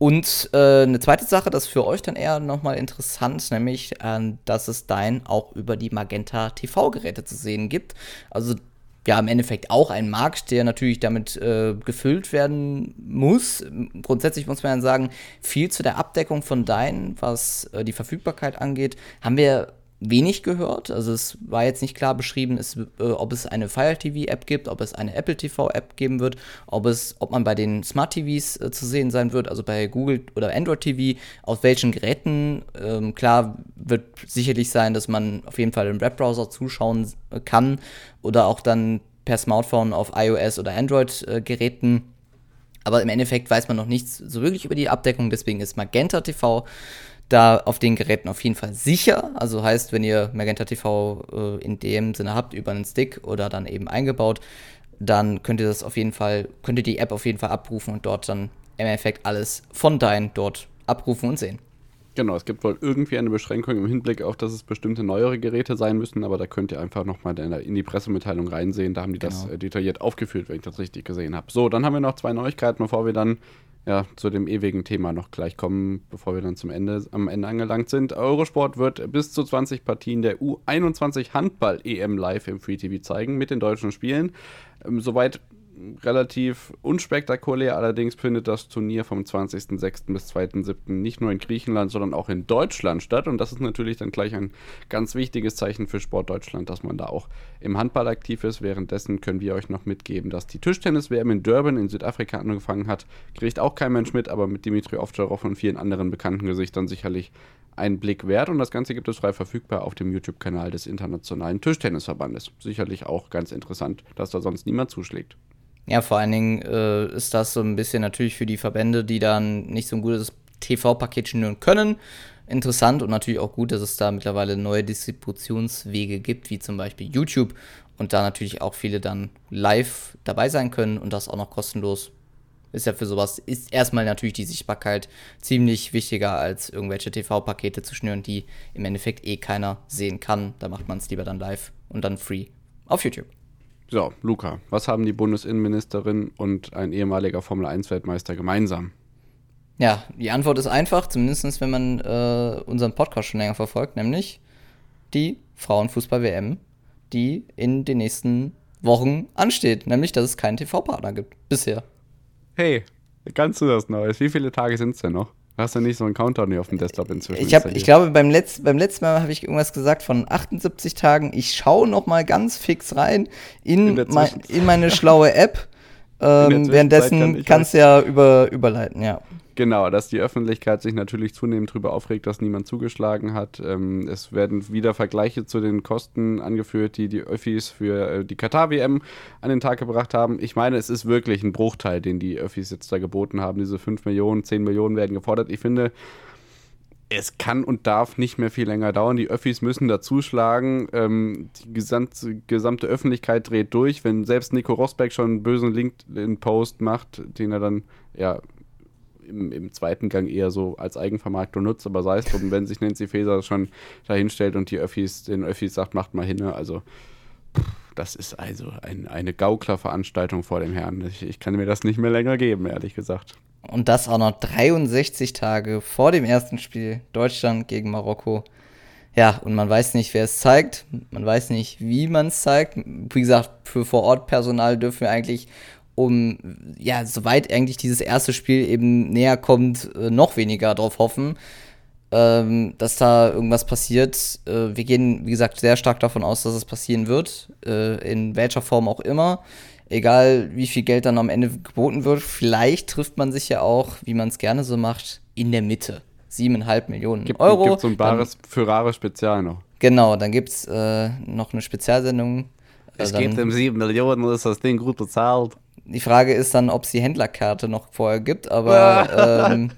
A: Und äh, eine zweite Sache, das ist für euch dann eher nochmal interessant, nämlich, äh, dass es Dein auch über die Magenta TV-Geräte zu sehen gibt. Also ja, im Endeffekt auch ein Markt, der natürlich damit äh, gefüllt werden muss. Grundsätzlich muss man ja sagen, viel zu der Abdeckung von Dein, was äh, die Verfügbarkeit angeht, haben wir wenig gehört. Also es war jetzt nicht klar beschrieben, ist, äh, ob es eine Fire TV App gibt, ob es eine Apple TV App geben wird, ob es, ob man bei den Smart TVs äh, zu sehen sein wird, also bei Google oder Android TV, auf welchen Geräten. Ähm, klar wird sicherlich sein, dass man auf jeden Fall im Webbrowser zuschauen äh, kann oder auch dann per Smartphone auf iOS oder Android äh. Aber im Endeffekt weiß man noch nichts so wirklich über die Abdeckung, deswegen ist Magenta TV da auf den Geräten auf jeden Fall sicher. Also heißt, wenn ihr Magenta TV äh, in dem Sinne habt, über einen Stick oder dann eben eingebaut, dann könnt ihr das auf jeden Fall, könnt ihr die App auf jeden Fall abrufen und dort dann im Endeffekt alles von dein dort abrufen und sehen.
B: Genau, es gibt wohl irgendwie eine Beschränkung im Hinblick auf, dass es bestimmte neuere Geräte sein müssen, aber da könnt ihr einfach nochmal in die Pressemitteilung reinsehen. Da haben die genau. das äh, detailliert aufgeführt, wenn ich das richtig gesehen habe. So, dann haben wir noch zwei Neuigkeiten, bevor wir dann ja, zu dem ewigen Thema noch gleich kommen, bevor wir dann zum Ende, am Ende angelangt sind. Eurosport wird bis zu 20 Partien der U21 Handball-EM live im Free TV zeigen mit den deutschen Spielen. Ähm, soweit relativ unspektakulär. Allerdings findet das Turnier vom 20.06. bis 2.07. nicht nur in Griechenland, sondern auch in Deutschland statt. Und das ist natürlich dann gleich ein ganz wichtiges Zeichen für Sport Deutschland, dass man da auch im Handball aktiv ist. Währenddessen können wir euch noch mitgeben, dass die Tischtennis-WM in Durban in Südafrika angefangen hat. Kriegt auch kein Mensch mit, aber mit Dimitri Ovtcharov und vielen anderen bekannten Gesichtern sicherlich ein Blick wert. Und das Ganze gibt es frei verfügbar auf dem YouTube-Kanal des Internationalen Tischtennisverbandes. Sicherlich auch ganz interessant, dass da sonst niemand zuschlägt.
A: Ja, vor allen Dingen äh, ist das so ein bisschen natürlich für die Verbände, die dann nicht so ein gutes TV-Paket schnüren können, interessant und natürlich auch gut, dass es da mittlerweile neue Distributionswege gibt, wie zum Beispiel YouTube und da natürlich auch viele dann live dabei sein können und das auch noch kostenlos. Ist ja für sowas, ist erstmal natürlich die Sichtbarkeit ziemlich wichtiger, als irgendwelche TV-Pakete zu schnüren, die im Endeffekt eh keiner sehen kann. Da macht man es lieber dann live und dann free auf YouTube.
B: So, Luca, was haben die Bundesinnenministerin und ein ehemaliger Formel-1-Weltmeister gemeinsam?
A: Ja, die Antwort ist einfach, zumindest wenn man äh, unseren Podcast schon länger verfolgt, nämlich die Frauenfußball-WM, die in den nächsten Wochen ansteht. Nämlich, dass es keinen TV-Partner gibt bisher.
B: Hey, kannst du das noch? Wie viele Tage sind es denn noch? Hast du nicht so einen Countdown hier auf dem Desktop inzwischen?
A: Ich, hab, ich glaube, beim, Letz-, beim letzten Mal habe ich irgendwas gesagt von 78 Tagen. Ich schaue noch mal ganz fix rein in, in, mein, in meine schlaue App. [laughs] Ähm, währenddessen kann kannst du ja über, überleiten, ja.
B: Genau, dass die Öffentlichkeit sich natürlich zunehmend darüber aufregt, dass niemand zugeschlagen hat. Ähm, es werden wieder Vergleiche zu den Kosten angeführt, die die Öffis für äh, die Katar-WM an den Tag gebracht haben. Ich meine, es ist wirklich ein Bruchteil, den die Öffis jetzt da geboten haben. Diese 5 Millionen, 10 Millionen werden gefordert. Ich finde, es kann und darf nicht mehr viel länger dauern. Die Öffis müssen dazuschlagen. Ähm, die gesamte, gesamte Öffentlichkeit dreht durch. Wenn selbst Nico Rosberg schon einen bösen LinkedIn-Post macht, den er dann ja im, im, zweiten Gang eher so als Eigenvermarktung nutzt, aber sei es drum, wenn sich Nancy Faeser schon dahinstellt und die Öffis, den Öffis sagt, macht mal hin, also das ist also ein, eine Gauklerveranstaltung vor dem Herrn. Ich, ich kann mir das nicht mehr länger geben, ehrlich gesagt.
A: Und das auch noch 63 Tage vor dem ersten Spiel Deutschland gegen Marokko. Ja, und man weiß nicht, wer es zeigt. Man weiß nicht, wie man es zeigt. Wie gesagt, für Vorortpersonal dürfen wir eigentlich um, ja, soweit eigentlich dieses erste Spiel eben näher kommt, äh, noch weniger darauf hoffen, ähm, dass da irgendwas passiert. Äh, wir gehen, wie gesagt, sehr stark davon aus, dass es passieren wird, äh, in welcher Form auch immer. Egal, wie viel Geld dann am Ende geboten wird, vielleicht trifft man sich ja auch, wie man es gerne so macht, in der Mitte. Siebeneinhalb Millionen
B: gibt,
A: Euro.
B: Gibt so ein bares Ferrari-Spezial noch.
A: Genau, dann gibt es äh, noch eine Spezialsendung.
B: Es geht um sieben Millionen, ist das Ding gut bezahlt.
A: Die Frage ist dann, ob es die Händlerkarte noch vorher gibt, aber ähm,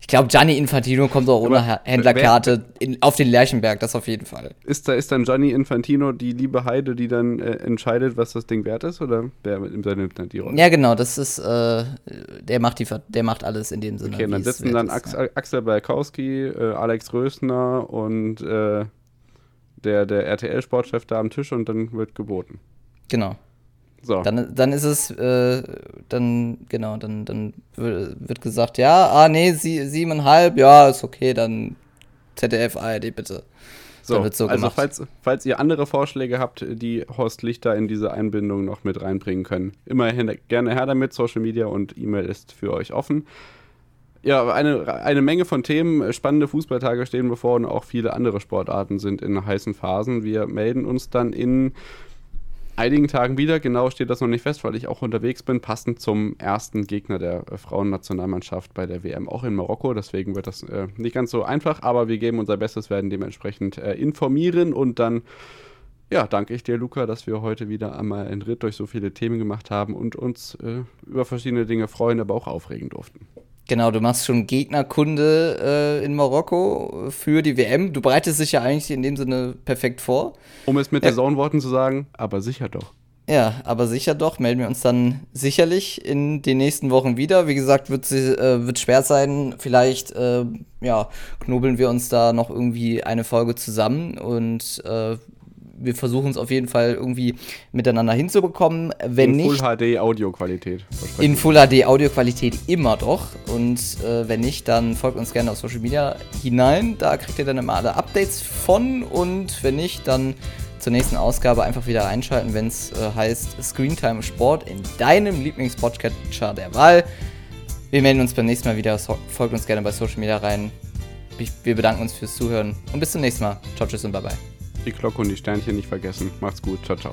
A: ich glaube, Gianni Infantino kommt auch ohne aber Händlerkarte in, auf den Lerchenberg, das auf jeden Fall.
B: Ist, da, ist dann Gianni Infantino die liebe Heide, die dann äh, entscheidet, was das Ding wert ist, oder wer nimmt dann die Rolle?
A: Ja, genau, das ist, äh, der, macht die, der macht alles in dem Sinne.
B: Okay, dann sitzen dann ist, Axel, ja. Axel Balkowski, äh, Alex Rösner und äh, der, der RTL-Sportchef da am Tisch und dann wird geboten.
A: Genau. So. Dann, dann ist es, äh, dann, genau, dann, dann wird gesagt, ja, ah, nee, sie, siebeneinhalb, ja, ist okay, dann ZDF, ARD, bitte.
B: So, so also falls, falls ihr andere Vorschläge habt, die Horst Lichter in diese Einbindung noch mit reinbringen können, immerhin gerne her damit. Social Media und E-Mail ist für euch offen. Ja, eine, eine Menge von Themen, spannende Fußballtage stehen bevor und auch viele andere Sportarten sind in heißen Phasen. Wir melden uns dann in einigen Tagen wieder. Genau steht das noch nicht fest, weil ich auch unterwegs bin, passend zum ersten Gegner der äh, Frauennationalmannschaft bei der WM, auch in Marokko. Deswegen wird das äh, nicht ganz so einfach, aber wir geben unser Bestes, werden dementsprechend äh, informieren und dann. Ja, danke ich dir, Luca, dass wir heute wieder einmal einen Ritt durch so viele Themen gemacht haben und uns äh, über verschiedene Dinge freuen, aber auch aufregen durften.
A: Genau, du machst schon Gegnerkunde äh, in Marokko für die WM. Du bereitest dich ja eigentlich in dem Sinne perfekt vor.
B: Um es mit ja. der Soundworten zu sagen, aber sicher doch.
A: Ja, aber sicher doch. Melden wir uns dann sicherlich in den nächsten Wochen wieder. Wie gesagt, wird es äh, wird schwer sein. Vielleicht äh, ja, knobeln wir uns da noch irgendwie eine Folge zusammen und äh, wir versuchen es auf jeden Fall irgendwie miteinander hinzubekommen. Wenn in nicht,
B: Full HD Audioqualität.
A: In Full HD Audioqualität immer doch. Und äh, wenn nicht, dann folgt uns gerne auf Social Media hinein. Da kriegt ihr dann immer alle Updates von. Und wenn nicht, dann zur nächsten Ausgabe einfach wieder einschalten, wenn es äh, heißt Screentime Sport in deinem Lieblingspodcatcher der Wahl. Wir melden uns beim nächsten Mal wieder. Folgt uns gerne bei Social Media rein. Wir bedanken uns fürs Zuhören und bis zum nächsten Mal. Ciao, tschüss und bye bye
B: die Glocke und die Sternchen nicht vergessen. Macht's gut. Ciao, ciao.